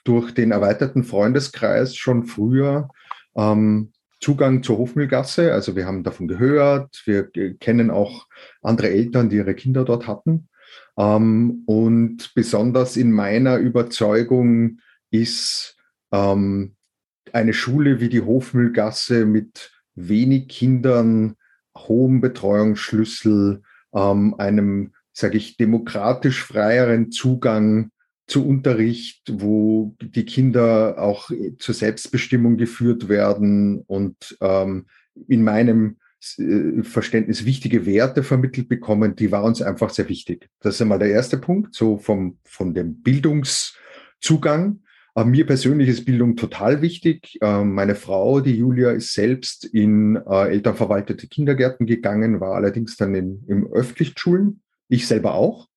durch den erweiterten Freundeskreis schon früher ähm, Zugang zur Hofmühlgasse. Also wir haben davon gehört, wir kennen auch andere Eltern, die ihre Kinder dort hatten. Ähm, und besonders in meiner Überzeugung ist ähm, eine Schule wie die Hofmühlgasse mit wenig Kindern, hohem Betreuungsschlüssel, ähm, einem, sage ich, demokratisch freieren Zugang zu Unterricht, wo die Kinder auch zur Selbstbestimmung geführt werden und ähm, in meinem äh, Verständnis wichtige Werte vermittelt bekommen, die war uns einfach sehr wichtig. Das ist einmal der erste Punkt, so vom, von dem Bildungszugang. Äh, mir persönlich ist Bildung total wichtig. Äh, meine Frau, die Julia, ist selbst in äh, elternverwaltete Kindergärten gegangen, war allerdings dann in, in öffentlichen Schulen. Ich selber auch.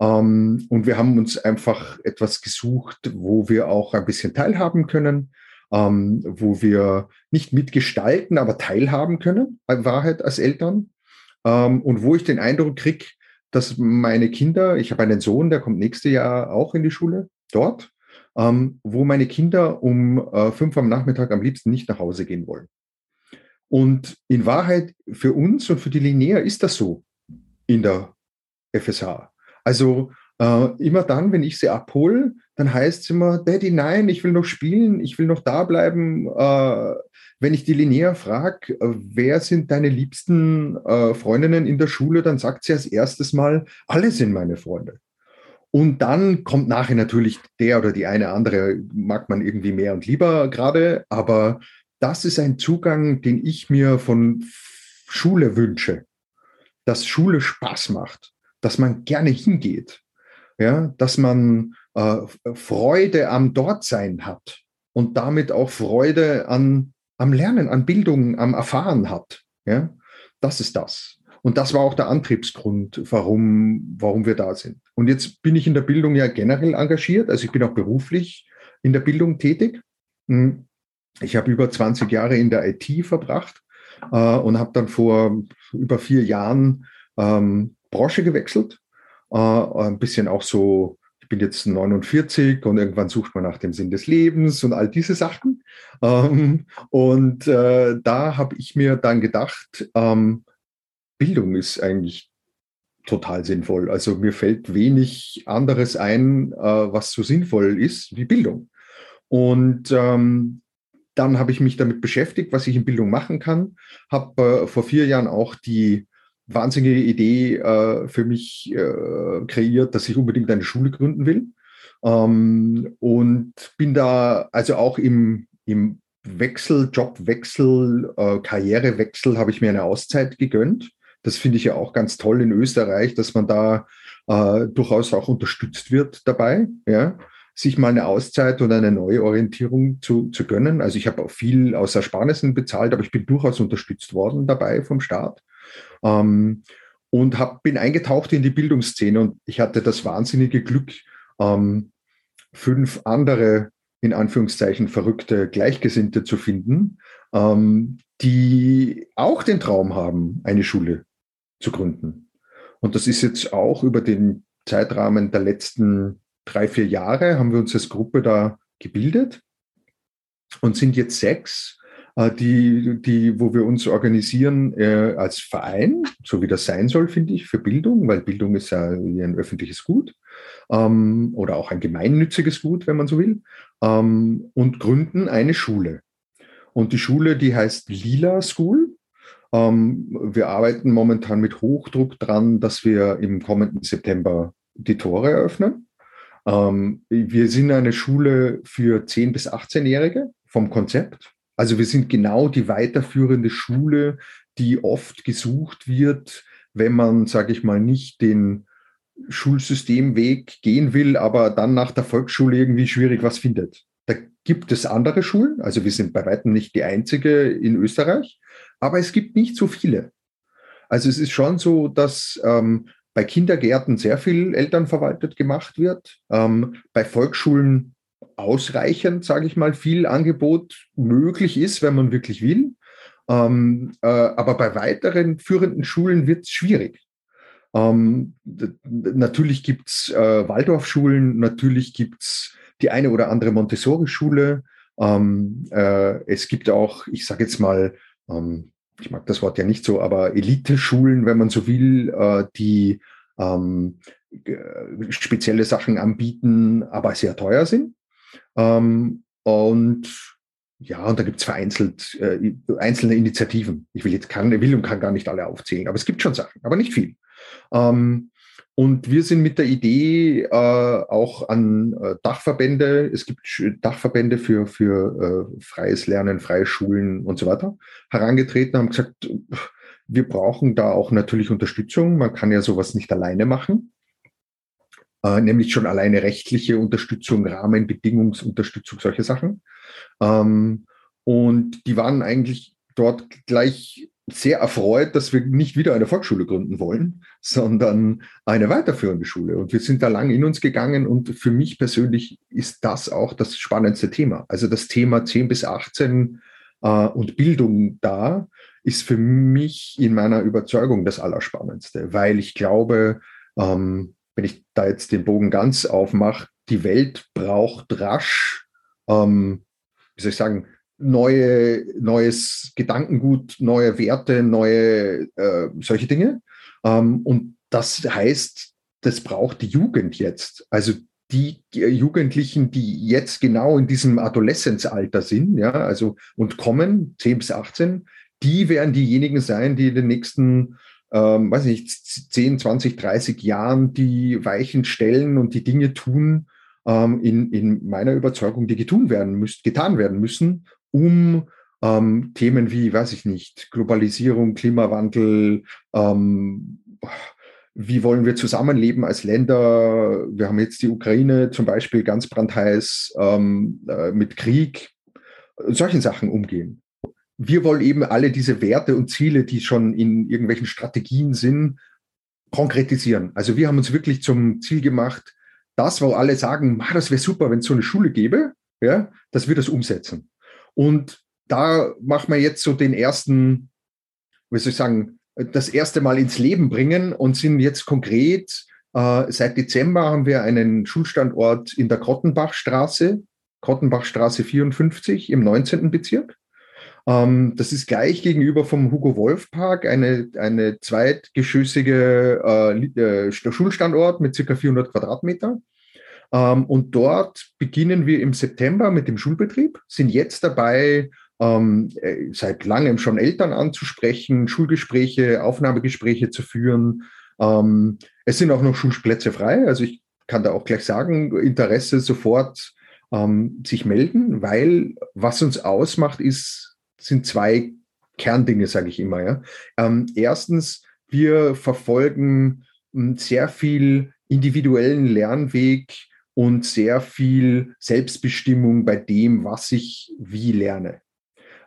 Ähm, und wir haben uns einfach etwas gesucht, wo wir auch ein bisschen teilhaben können, ähm, wo wir nicht mitgestalten, aber teilhaben können, Wahrheit als Eltern. Ähm, und wo ich den Eindruck kriege, dass meine Kinder, ich habe einen Sohn, der kommt nächstes Jahr auch in die Schule dort, ähm, wo meine Kinder um äh, fünf am Nachmittag am liebsten nicht nach Hause gehen wollen. Und in Wahrheit für uns und für die Linnea ist das so in der FSH. Also Äh, immer dann, wenn ich sie abhole, dann heißt es immer, Daddy, nein, ich will noch spielen, ich will noch da bleiben. Äh, wenn ich die Linnea frage, äh, wer sind deine liebsten äh, Freundinnen in der Schule, dann sagt sie als erstes mal, alle sind meine Freunde. Und dann kommt nachher natürlich der oder die eine andere, mag man irgendwie mehr und lieber gerade, aber das ist ein Zugang, den ich mir von Schule wünsche, dass Schule Spaß macht, dass man gerne hingeht, ja, dass man äh, Freude am Dortsein hat und damit auch Freude an, am Lernen, an Bildung, am Erfahren hat. Ja, das ist das. Und das war auch der Antriebsgrund, warum, warum wir da sind. Und jetzt bin ich in der Bildung ja generell engagiert, also ich bin auch beruflich in der Bildung tätig. Hm, ich habe über 20 Jahre in der IT verbracht äh, und habe dann vor über vier Jahren ähm, Branche gewechselt äh, ein bisschen auch so, ich bin jetzt 49 und irgendwann sucht man nach dem Sinn des Lebens und all diese Sachen. Ähm, und äh, da habe ich mir dann gedacht, ähm, Bildung ist eigentlich total sinnvoll. Also mir fällt wenig anderes ein, äh, was so sinnvoll ist wie Bildung. Und ähm, dann habe ich mich damit beschäftigt, was ich in Bildung machen kann. Habe äh, vor vier Jahren auch die wahnsinnige Idee äh, für mich äh, kreiert, dass ich unbedingt eine Schule gründen will. Ähm, und bin da also auch im, im Wechsel, Jobwechsel, äh, Karrierewechsel habe ich mir eine Auszeit gegönnt. Das finde ich ja auch ganz toll in Österreich, dass man da äh, durchaus auch unterstützt wird dabei, ja, sich mal eine Auszeit und eine neue Orientierung zu, zu gönnen. Also ich habe auch viel aus Ersparnissen bezahlt, aber ich bin durchaus unterstützt worden dabei vom Staat. Ähm, und hab, bin eingetaucht in die Bildungsszene und ich hatte das wahnsinnige Glück, ähm, fünf andere, in Anführungszeichen, verrückte Gleichgesinnte zu finden, ähm, die auch den Traum haben, eine Schule zu gründen. Und das ist jetzt auch über den Zeitrahmen der letzten drei, vier Jahre haben wir uns als Gruppe da gebildet und sind jetzt sechs die, die, wo wir uns organisieren äh, als Verein, so wie das sein soll, finde ich, für Bildung, weil Bildung ist ja ein öffentliches Gut ähm, oder auch ein gemeinnütziges Gut, wenn man so will, ähm, und gründen eine Schule. Und die Schule, die heißt Lila School. Ähm, wir arbeiten momentan mit Hochdruck dran, dass wir im kommenden September die Tore eröffnen. Ähm, wir sind eine Schule für 10- bis 18-Jährige vom Konzept. Also wir sind genau die weiterführende Schule, die oft gesucht wird, wenn man, sage ich mal, nicht den Schulsystemweg gehen will, aber dann nach der Volksschule irgendwie schwierig was findet. Da gibt es andere Schulen, also wir sind bei weitem nicht die einzige in Österreich, aber es gibt nicht so viele. Also es ist schon so, dass ähm, bei Kindergärten sehr viel elternverwaltet gemacht wird, ähm, bei Volksschulen ausreichend, sage ich mal, viel Angebot möglich ist, wenn man wirklich will. Ähm, äh, aber bei weiteren führenden Schulen wird es schwierig. Ähm, natürlich gibt es äh, Waldorfschulen, natürlich gibt es die eine oder andere Montessori-Schule. Ähm, äh, es gibt auch, ich sage jetzt mal, ähm, ich mag das Wort ja nicht so, aber Elite-Schulen, wenn man so will, äh, die ähm, spezielle Sachen anbieten, aber sehr teuer sind. Ähm, und ja, und da gibt es vereinzelt äh, einzelne Initiativen. Ich will jetzt kann, will und kann gar nicht alle aufzählen, aber es gibt schon Sachen, aber nicht viel. Ähm, und wir sind mit der Idee äh, auch an äh, Dachverbände, es gibt Dachverbände für, für äh, freies Lernen, freie Schulen und so weiter, herangetreten, haben gesagt, wir brauchen da auch natürlich Unterstützung. Man kann ja sowas nicht alleine machen äh, nämlich schon alleine rechtliche Unterstützung, Rahmenbedingungsunterstützung, solche Sachen. Ähm, und die waren eigentlich dort gleich sehr erfreut, dass wir nicht wieder eine Volksschule gründen wollen, sondern eine weiterführende Schule. Und wir sind da lang in uns gegangen und für mich persönlich ist das auch das spannendste Thema. Also das Thema 10 bis 18 äh, und Bildung da ist für mich in meiner Überzeugung das Allerspannendste, weil ich glaube, ähm, wenn ich da jetzt den Bogen ganz aufmache, die Welt braucht rasch, ähm, wie soll ich sagen, neue, neues Gedankengut, neue Werte, neue äh, solche Dinge. Ähm, und das heißt, das braucht die Jugend jetzt. Also die Jugendlichen, die jetzt genau in diesem Adoleszenzalter sind, ja, also und kommen, 10 bis 18, die werden diejenigen sein, die in den nächsten, ähm, weiß nicht, 10, 20, 30 Jahren die Weichen stellen und die Dinge tun, ähm, in, in meiner Überzeugung, die getun werden müssen, getan werden müssen, um ähm, Themen wie, weiß ich nicht, Globalisierung, Klimawandel, ähm, wie wollen wir zusammenleben als Länder? Wir haben jetzt die Ukraine zum Beispiel ganz brandheiß ähm, äh, mit Krieg, solchen Sachen umgehen. Wir wollen eben alle diese Werte und Ziele, die schon in irgendwelchen Strategien sind, konkretisieren. Also wir haben uns wirklich zum Ziel gemacht, das, wo alle sagen, das wäre super, wenn es so eine Schule gäbe, ja, dass wir das umsetzen. Und da machen wir jetzt so den ersten, wie soll ich sagen, das erste Mal ins Leben bringen und sind jetzt konkret, äh, seit Dezember haben wir einen Schulstandort in der Krottenbachstraße, Krottenbachstraße 54 im 19. Bezirk. Ähm, das ist gleich gegenüber vom Hugo Wolf Park, eine, eine zweitgeschossige äh, äh, Schulstandort mit circa 400 Quadratmeter. Ähm, und dort beginnen wir im September mit dem Schulbetrieb, sind jetzt dabei, ähm, äh, seit langem schon Eltern anzusprechen, Schulgespräche, Aufnahmegespräche zu führen. Ähm, es sind auch noch Schulplätze frei. Also ich kann da auch gleich sagen, Interesse sofort ähm, sich melden, weil was uns ausmacht, ist, sind zwei Kerndinge, sage ich immer. Ja. Ähm, erstens, wir verfolgen hm, sehr viel individuellen Lernweg und sehr viel Selbstbestimmung bei dem, was ich wie lerne.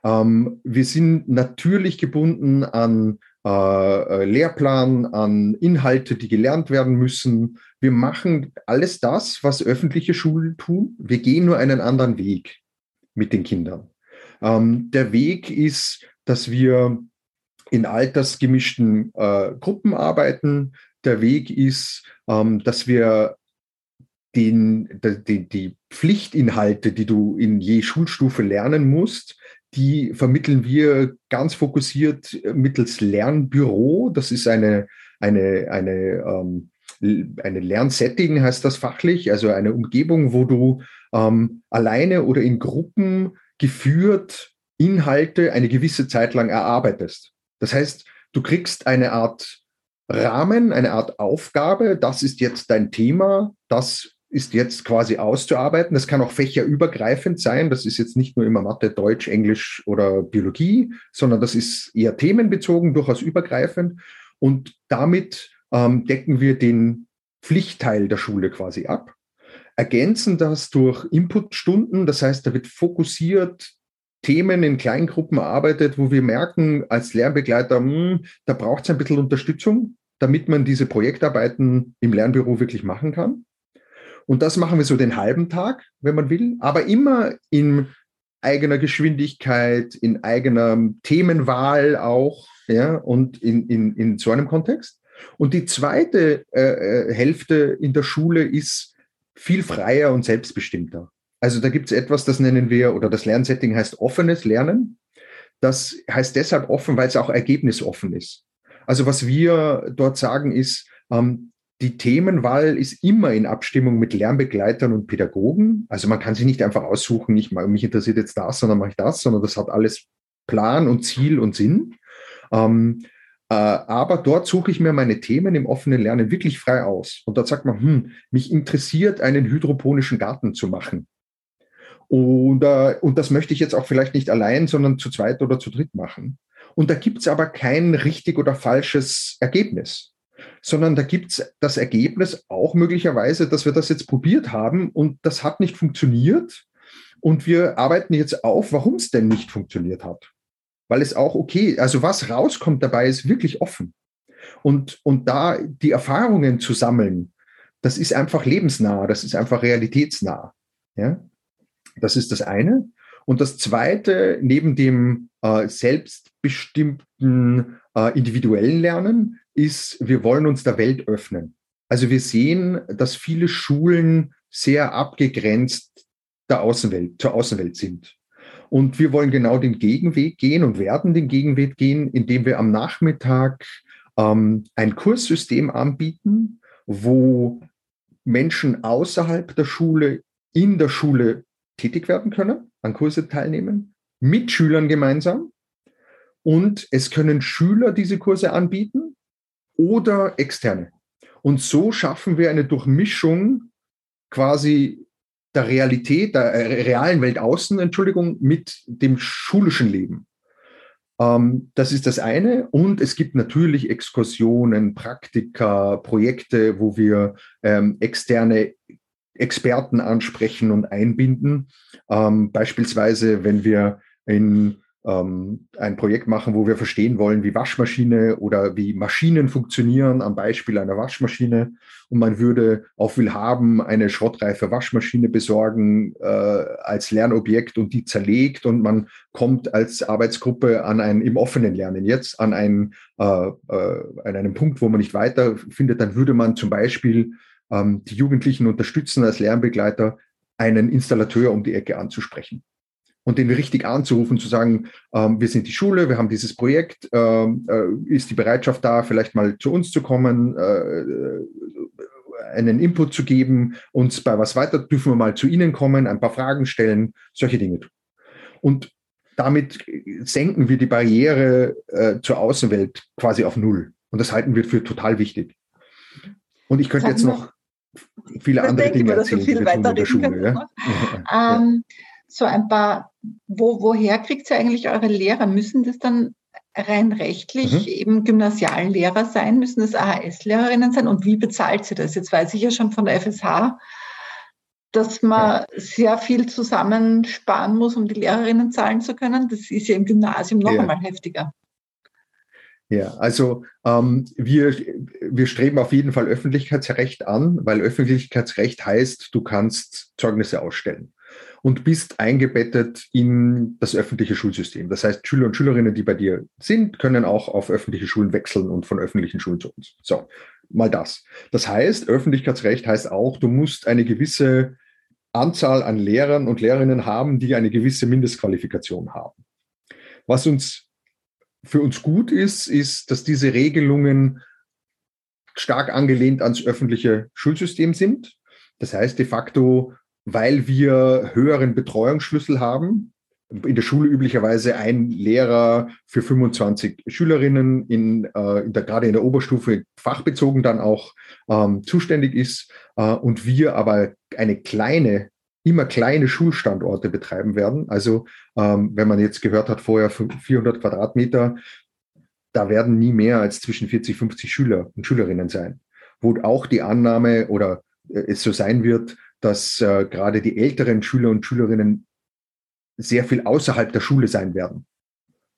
Ähm, wir sind natürlich gebunden an äh, äh, Lehrplan, an Inhalte, die gelernt werden müssen. Wir machen alles das, was öffentliche Schulen tun. Wir gehen nur einen anderen Weg mit den Kindern. Ähm, der Weg ist, dass wir in altersgemischten äh, Gruppen arbeiten. Der Weg ist, ähm, dass wir den, die, die Pflichtinhalte, die du in je Schulstufe lernen musst, die vermitteln wir ganz fokussiert mittels Lernbüro. Das ist eine, eine, eine, ähm, eine Lernsetting, heißt das fachlich, also eine Umgebung, wo du ähm, alleine oder in Gruppen geführt Inhalte eine gewisse Zeit lang erarbeitest. Das heißt, du kriegst eine Art Rahmen, eine Art Aufgabe, das ist jetzt dein Thema, das ist jetzt quasi auszuarbeiten. Das kann auch fächerübergreifend sein. Das ist jetzt nicht nur immer Mathe, Deutsch, Englisch oder Biologie, sondern das ist eher themenbezogen, durchaus übergreifend. Und damit ähm, decken wir den Pflichtteil der Schule quasi ab, ergänzen das durch Inputstunden. Das heißt, da wird fokussiert Themen in Kleingruppen erarbeitet, wo wir merken als Lernbegleiter, mh, hm, da braucht es ein bisschen Unterstützung, damit man diese Projektarbeiten im Lernbüro wirklich machen kann. Und das machen wir so den halben Tag, wenn man will, aber immer in eigener Geschwindigkeit, in eigener Themenwahl auch, ja, und in, in, in so einem Kontext. Und die zweite äh, äh Hälfte in der Schule ist viel freier und selbstbestimmter. Also da gibt es etwas, das nennen wir, oder das Lernsetting heißt offenes Lernen. Das heißt deshalb offen, weil es auch ergebnisoffen ist. Also was wir dort sagen ist, ähm, die Themenwahl ist immer in Abstimmung mit Lernbegleitern und Pädagogen. Also man kann sich nicht einfach aussuchen, ich, mich interessiert jetzt das, sondern mache ich das, sondern das hat alles Plan und Ziel und Sinn. Ähm, äh, aber dort suche ich mir meine Themen im offenen Lernen wirklich frei aus. Und dort sagt man, hm, mich interessiert, einen hydroponischen Garten zu machen. Und, äh, und das möchte ich jetzt auch vielleicht nicht allein, sondern zu zweit oder zu dritt machen. Und da gibt es aber kein richtig oder falsches Ergebnis sondern da gibt es das Ergebnis auch möglicherweise, dass wir das jetzt probiert haben und das hat nicht funktioniert. Und wir arbeiten jetzt auf, warum es denn nicht funktioniert hat. Weil es auch okay, also was rauskommt dabei, ist wirklich offen. Und, und da die Erfahrungen zu sammeln, das ist einfach lebensnah, das ist einfach realitätsnah. Ja? Das ist das eine. Und das zweite, neben dem äh, selbstbestimmten äh, individuellen Lernen, ist, wir wollen uns der Welt öffnen. Also wir sehen, dass viele Schulen sehr abgegrenzt der Außenwelt, zur Außenwelt sind. Und wir wollen genau den Gegenweg gehen und werden den Gegenweg gehen, indem wir am Nachmittag ähm, ein Kurssystem anbieten, wo Menschen außerhalb der Schule in der Schule tätig werden können, an Kurse teilnehmen, mit Schülern gemeinsam. Und es können Schüler diese Kurse anbieten oder externe. Und so schaffen wir eine Durchmischung quasi der Realität, der äh, realen Welt außen, Entschuldigung, mit dem schulischen Leben. Ähm, das ist das eine. Und es gibt natürlich Exkursionen, Praktika, Projekte, wo wir ähm, externe Experten ansprechen und einbinden. Ähm, beispielsweise, wenn wir in ähm, ein Projekt machen, wo wir verstehen wollen, wie Waschmaschine oder wie Maschinen funktionieren, am Beispiel einer Waschmaschine. Und man würde auf Willhaben eine schrottreife Waschmaschine besorgen äh, als Lernobjekt und die zerlegt und man kommt als Arbeitsgruppe an ein, im offenen Lernen jetzt an einen, äh, äh, an einem Punkt, wo man nicht weiterfindet, dann würde man zum Beispiel ähm, die Jugendlichen unterstützen als Lernbegleiter, einen Installateur um die Ecke anzusprechen und den richtig anzurufen, zu sagen, ähm, wir sind die Schule, wir haben dieses Projekt, ähm, äh, ist die Bereitschaft da, vielleicht mal zu uns zu kommen, äh, einen Input zu geben, uns bei was weiter, dürfen wir mal zu Ihnen kommen, ein paar Fragen stellen, solche Dinge tun. Und damit senken wir die Barriere äh, zur Außenwelt quasi auf Null. Und das halten wir für total wichtig. Und ich könnte jetzt noch viele andere Dinge erzählen, die wir tun in der Schule. [laughs] Ja? Ähm, so ein paar, wo, woher kriegt ihr eigentlich eure Lehrer? Müssen das dann rein rechtlich mhm. eben Gymnasiallehrer sein? Müssen das AHS-Lehrerinnen sein? Und wie bezahlt sie das? Jetzt weiß ich ja schon von der FSH, dass man ja. sehr viel zusammensparen muss, um die Lehrerinnen zahlen zu können. Das ist ja im Gymnasium noch ja. einmal heftiger. Ja, also ähm, wir, wir streben auf jeden Fall Öffentlichkeitsrecht an, weil Öffentlichkeitsrecht heißt, du kannst Zeugnisse ausstellen und bist eingebettet in das öffentliche Schulsystem. Das heißt, Schüler und Schülerinnen, die bei dir sind, können auch auf öffentliche Schulen wechseln und von öffentlichen Schulen zu uns. So, mal das. Das heißt, Öffentlichkeitsrecht heißt auch, du musst eine gewisse Anzahl an Lehrern und Lehrerinnen haben, die eine gewisse Mindestqualifikation haben. Was uns für uns gut ist, ist, dass diese Regelungen stark angelehnt ans öffentliche Schulsystem sind. Das heißt de facto, weil wir höheren Betreuungsschlüssel haben. In der Schule üblicherweise ein Lehrer für 25 Schülerinnen, in, äh, in der, gerade in der Oberstufe fachbezogen dann auch ähm, zuständig ist äh, und wir aber eine kleine immer kleine Schulstandorte betreiben werden. Also ähm, wenn man jetzt gehört hat vorher 400 Quadratmeter, da werden nie mehr als zwischen 40, 50 Schüler und Schülerinnen sein. Wo auch die Annahme oder äh, es so sein wird, dass äh, gerade die älteren Schüler und Schülerinnen sehr viel außerhalb der Schule sein werden.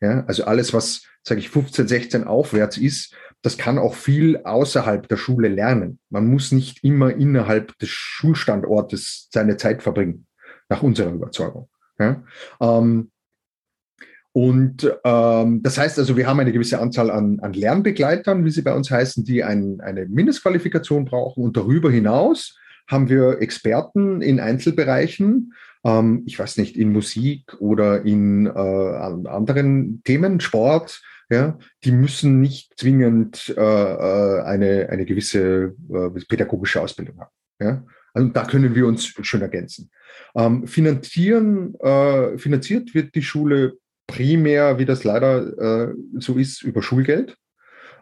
Ja, also alles, was, sage ich, 15, 16 aufwärts ist, das kann auch viel außerhalb der Schule lernen. Man muss nicht immer innerhalb des Schulstandortes seine Zeit verbringen, nach unserer Überzeugung. Ja, ähm, und ähm, das heißt also, wir haben eine gewisse Anzahl an, an Lernbegleitern, wie sie bei uns heißen, die ein, eine Mindestqualifikation brauchen. Und darüber hinaus haben wir Experten in Einzelbereichen, ähm, ich weiß nicht, in Musik oder in äh, anderen Themen, Sport, ja, die müssen nicht zwingend äh, äh, eine, eine gewisse äh, pädagogische Ausbildung haben. Ja? Also da können wir uns schön ergänzen. Ähm, finanzieren, äh, finanziert wird die Schule primär, wie das leider äh, so ist, über Schulgeld.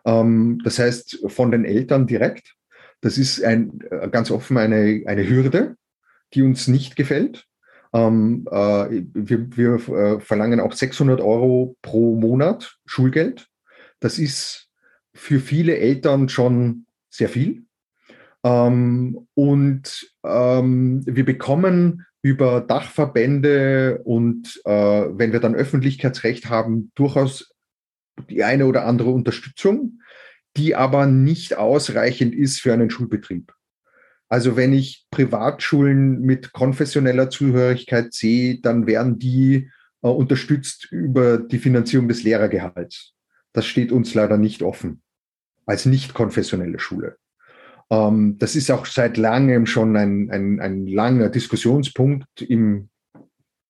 Ähm, das heißt, von den Eltern direkt. Das ist ein, äh, ganz offen eine, eine Hürde, die uns nicht gefällt. Ähm, äh, wir, wir äh, verlangen auch 600 Euro pro Monat Schulgeld. Das ist für viele Eltern schon sehr viel. Ähm, und ähm, wir bekommen über Dachverbände und äh, wenn wir dann Öffentlichkeitsrecht haben, durchaus die eine oder andere Unterstützung die aber nicht ausreichend ist für einen Schulbetrieb. Also wenn ich Privatschulen mit konfessioneller Zuhörigkeit sehe, dann werden die äh, unterstützt über die Finanzierung des Lehrergehalts. Das steht uns leider nicht offen als nicht konfessionelle Schule. Ähm, das ist auch seit langem schon ein, ein, ein langer Diskussionspunkt im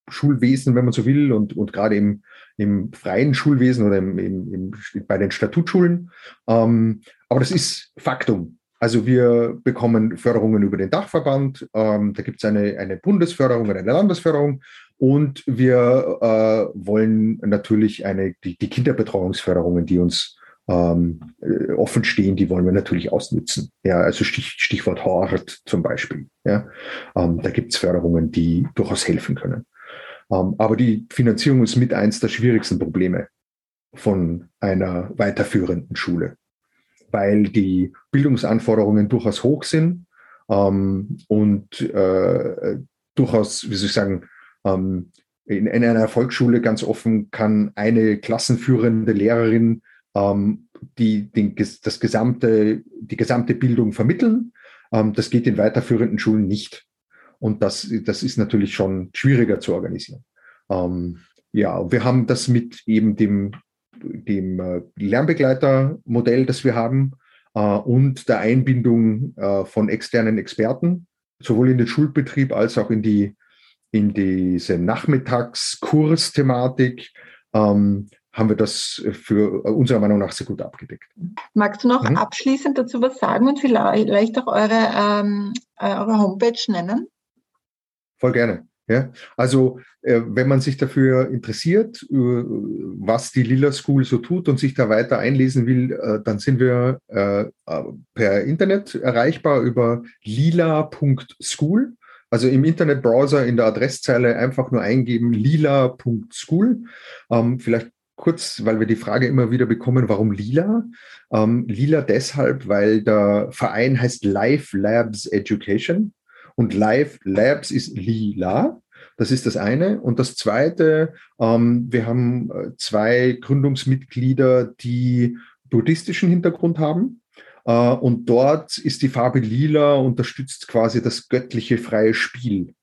Schulwesen, wenn man so will, und, und gerade im, im freien Schulwesen oder im, im, im, bei den Statutschulen. Ähm, aber das ist Faktum. Also wir bekommen Förderungen über den Dachverband, ähm, da gibt es eine, eine Bundesförderung und eine Landesförderung und wir äh, wollen natürlich eine, die, die Kinderbetreuungsförderungen, die uns ähm, äh, offen stehen, die wollen wir natürlich ausnutzen. Ja, also Stich, Stichwort Hort zum Beispiel. Ja, ähm, da gibt es Förderungen, die durchaus helfen können. Ähm, aber die Finanzierung ist mit eins der schwierigsten Probleme von einer weiterführenden Schule, weil die Bildungsanforderungen durchaus hoch sind ähm, und äh, durchaus, wie soll ich sagen, ähm, in, in einer Volksschule ganz offen kann eine klassenführende Lehrerin ähm, die den, das gesamte, die gesamte Bildung vermitteln. Ähm, das geht in weiterführenden Schulen nicht. Und das, das ist natürlich schon schwieriger zu organisieren. Ähm, ja, wir haben das mit eben dem, dem äh, Lernbegleitermodell, das wir haben, äh, und der Einbindung äh, von externen Experten, sowohl in den Schulbetrieb als auch in die in diese Nachmittagskursthematik, ähm, haben wir das für unserer Meinung nach sehr gut abgedeckt. Magst du noch mhm. abschließend dazu was sagen und vielleicht auch eure, ähm, äh, eure Homepage nennen? Voll gerne. Ja, also äh, wenn man sich dafür interessiert, äh, was die Lila School so tut und sich da weiter einlesen will, äh, dann sind wir äh, per Internet erreichbar über lila.school. Also im Internetbrowser in der Adresszeile einfach nur eingeben lila.school. Ähm, vielleicht kurz, weil wir die Frage immer wieder bekommen, warum lila? Ähm, lila deshalb, weil der Verein heißt Life Labs Education und Life Labs ist lila. Das ist das eine. Und das zweite, ähm, wir haben äh, zwei Gründungsmitglieder, die buddhistischen Hintergrund haben. Uh, und dort ist die Farbe lila, unterstützt quasi das göttliche freie Spiel.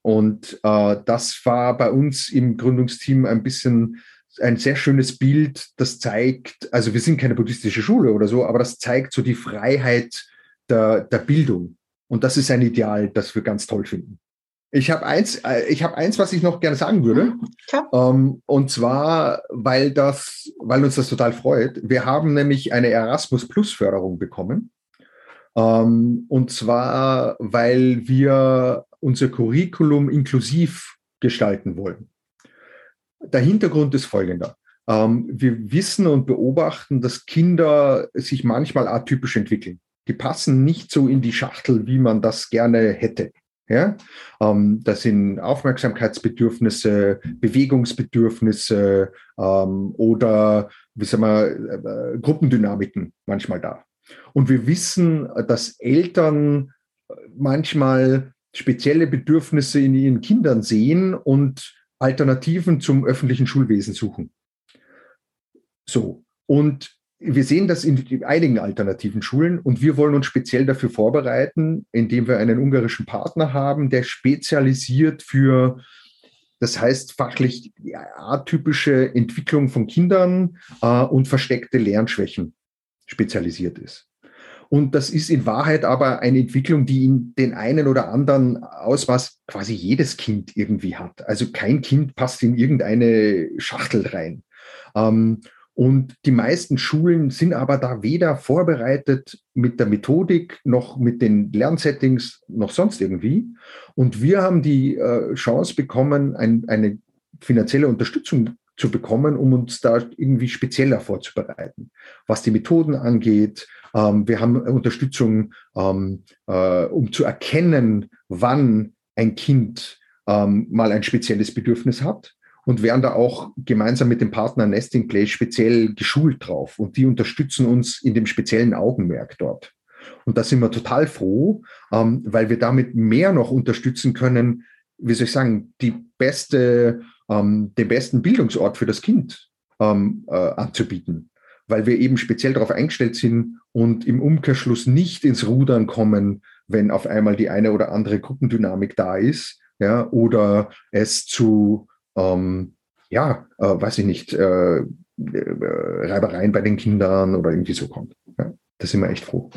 Und uh, das war bei uns im Gründungsteam ein bisschen ein sehr schönes Bild, das zeigt, also wir sind keine buddhistische Schule oder so, aber das zeigt so die Freiheit der, der Bildung. Und das ist ein Ideal, das wir ganz toll finden. Ich habe eins, äh, ich habe eins, was ich noch gerne sagen würde. Ja. Ähm, und zwar, weil das, weil uns das total freut. Wir haben nämlich eine Erasmus Plus Förderung bekommen. Ähm, und zwar, weil wir unser Curriculum inklusiv gestalten wollen. Der Hintergrund ist folgender. Ähm, wir wissen und beobachten, dass Kinder sich manchmal atypisch entwickeln. Die passen nicht so in die Schachtel, wie man das gerne hätte. Ja, ähm, das sind Aufmerksamkeitsbedürfnisse, Bewegungsbedürfnisse ähm, oder wie sagen wir, äh, Gruppendynamiken manchmal da. Und wir wissen, dass Eltern manchmal spezielle Bedürfnisse in ihren Kindern sehen und Alternativen zum öffentlichen Schulwesen suchen. So. Und wir sehen das in einigen alternativen Schulen und wir wollen uns speziell dafür vorbereiten, indem wir einen ungarischen Partner haben, der spezialisiert für, das heißt fachlich atypische Entwicklung von Kindern äh, und versteckte Lernschwächen spezialisiert ist. Und das ist in Wahrheit aber eine Entwicklung, die in den einen oder anderen Ausmaß quasi jedes Kind irgendwie hat. Also kein Kind passt in irgendeine Schachtel rein. Ähm, und die meisten Schulen sind aber da weder vorbereitet mit der Methodik noch mit den Lernsettings noch sonst irgendwie. Und wir haben die äh, Chance bekommen, ein, eine finanzielle Unterstützung zu bekommen, um uns da irgendwie spezieller vorzubereiten, was die Methoden angeht, ähm, wir haben Unterstützung, ähm, äh, um zu erkennen, wann ein Kind ähm, mal ein spezielles Bedürfnis hat und werden da auch gemeinsam mit dem Partner Nesting Play speziell geschult drauf. Und die unterstützen uns in dem speziellen Augenmerk dort. Und da sind wir total froh, ähm, weil wir damit mehr noch unterstützen können, wie soll ich sagen, die beste, ähm, den besten Bildungsort für das Kind ähm, äh, anzubieten weil wir eben speziell darauf eingestellt sind und im Umkehrschluss nicht ins Rudern kommen, wenn auf einmal die eine oder andere Gruppendynamik da ist, ja, oder es zu, ähm, ja, äh, weiß ich nicht, äh, äh, Reibereien bei den Kindern oder irgendwie so kommt. Ja, da sind wir echt froh.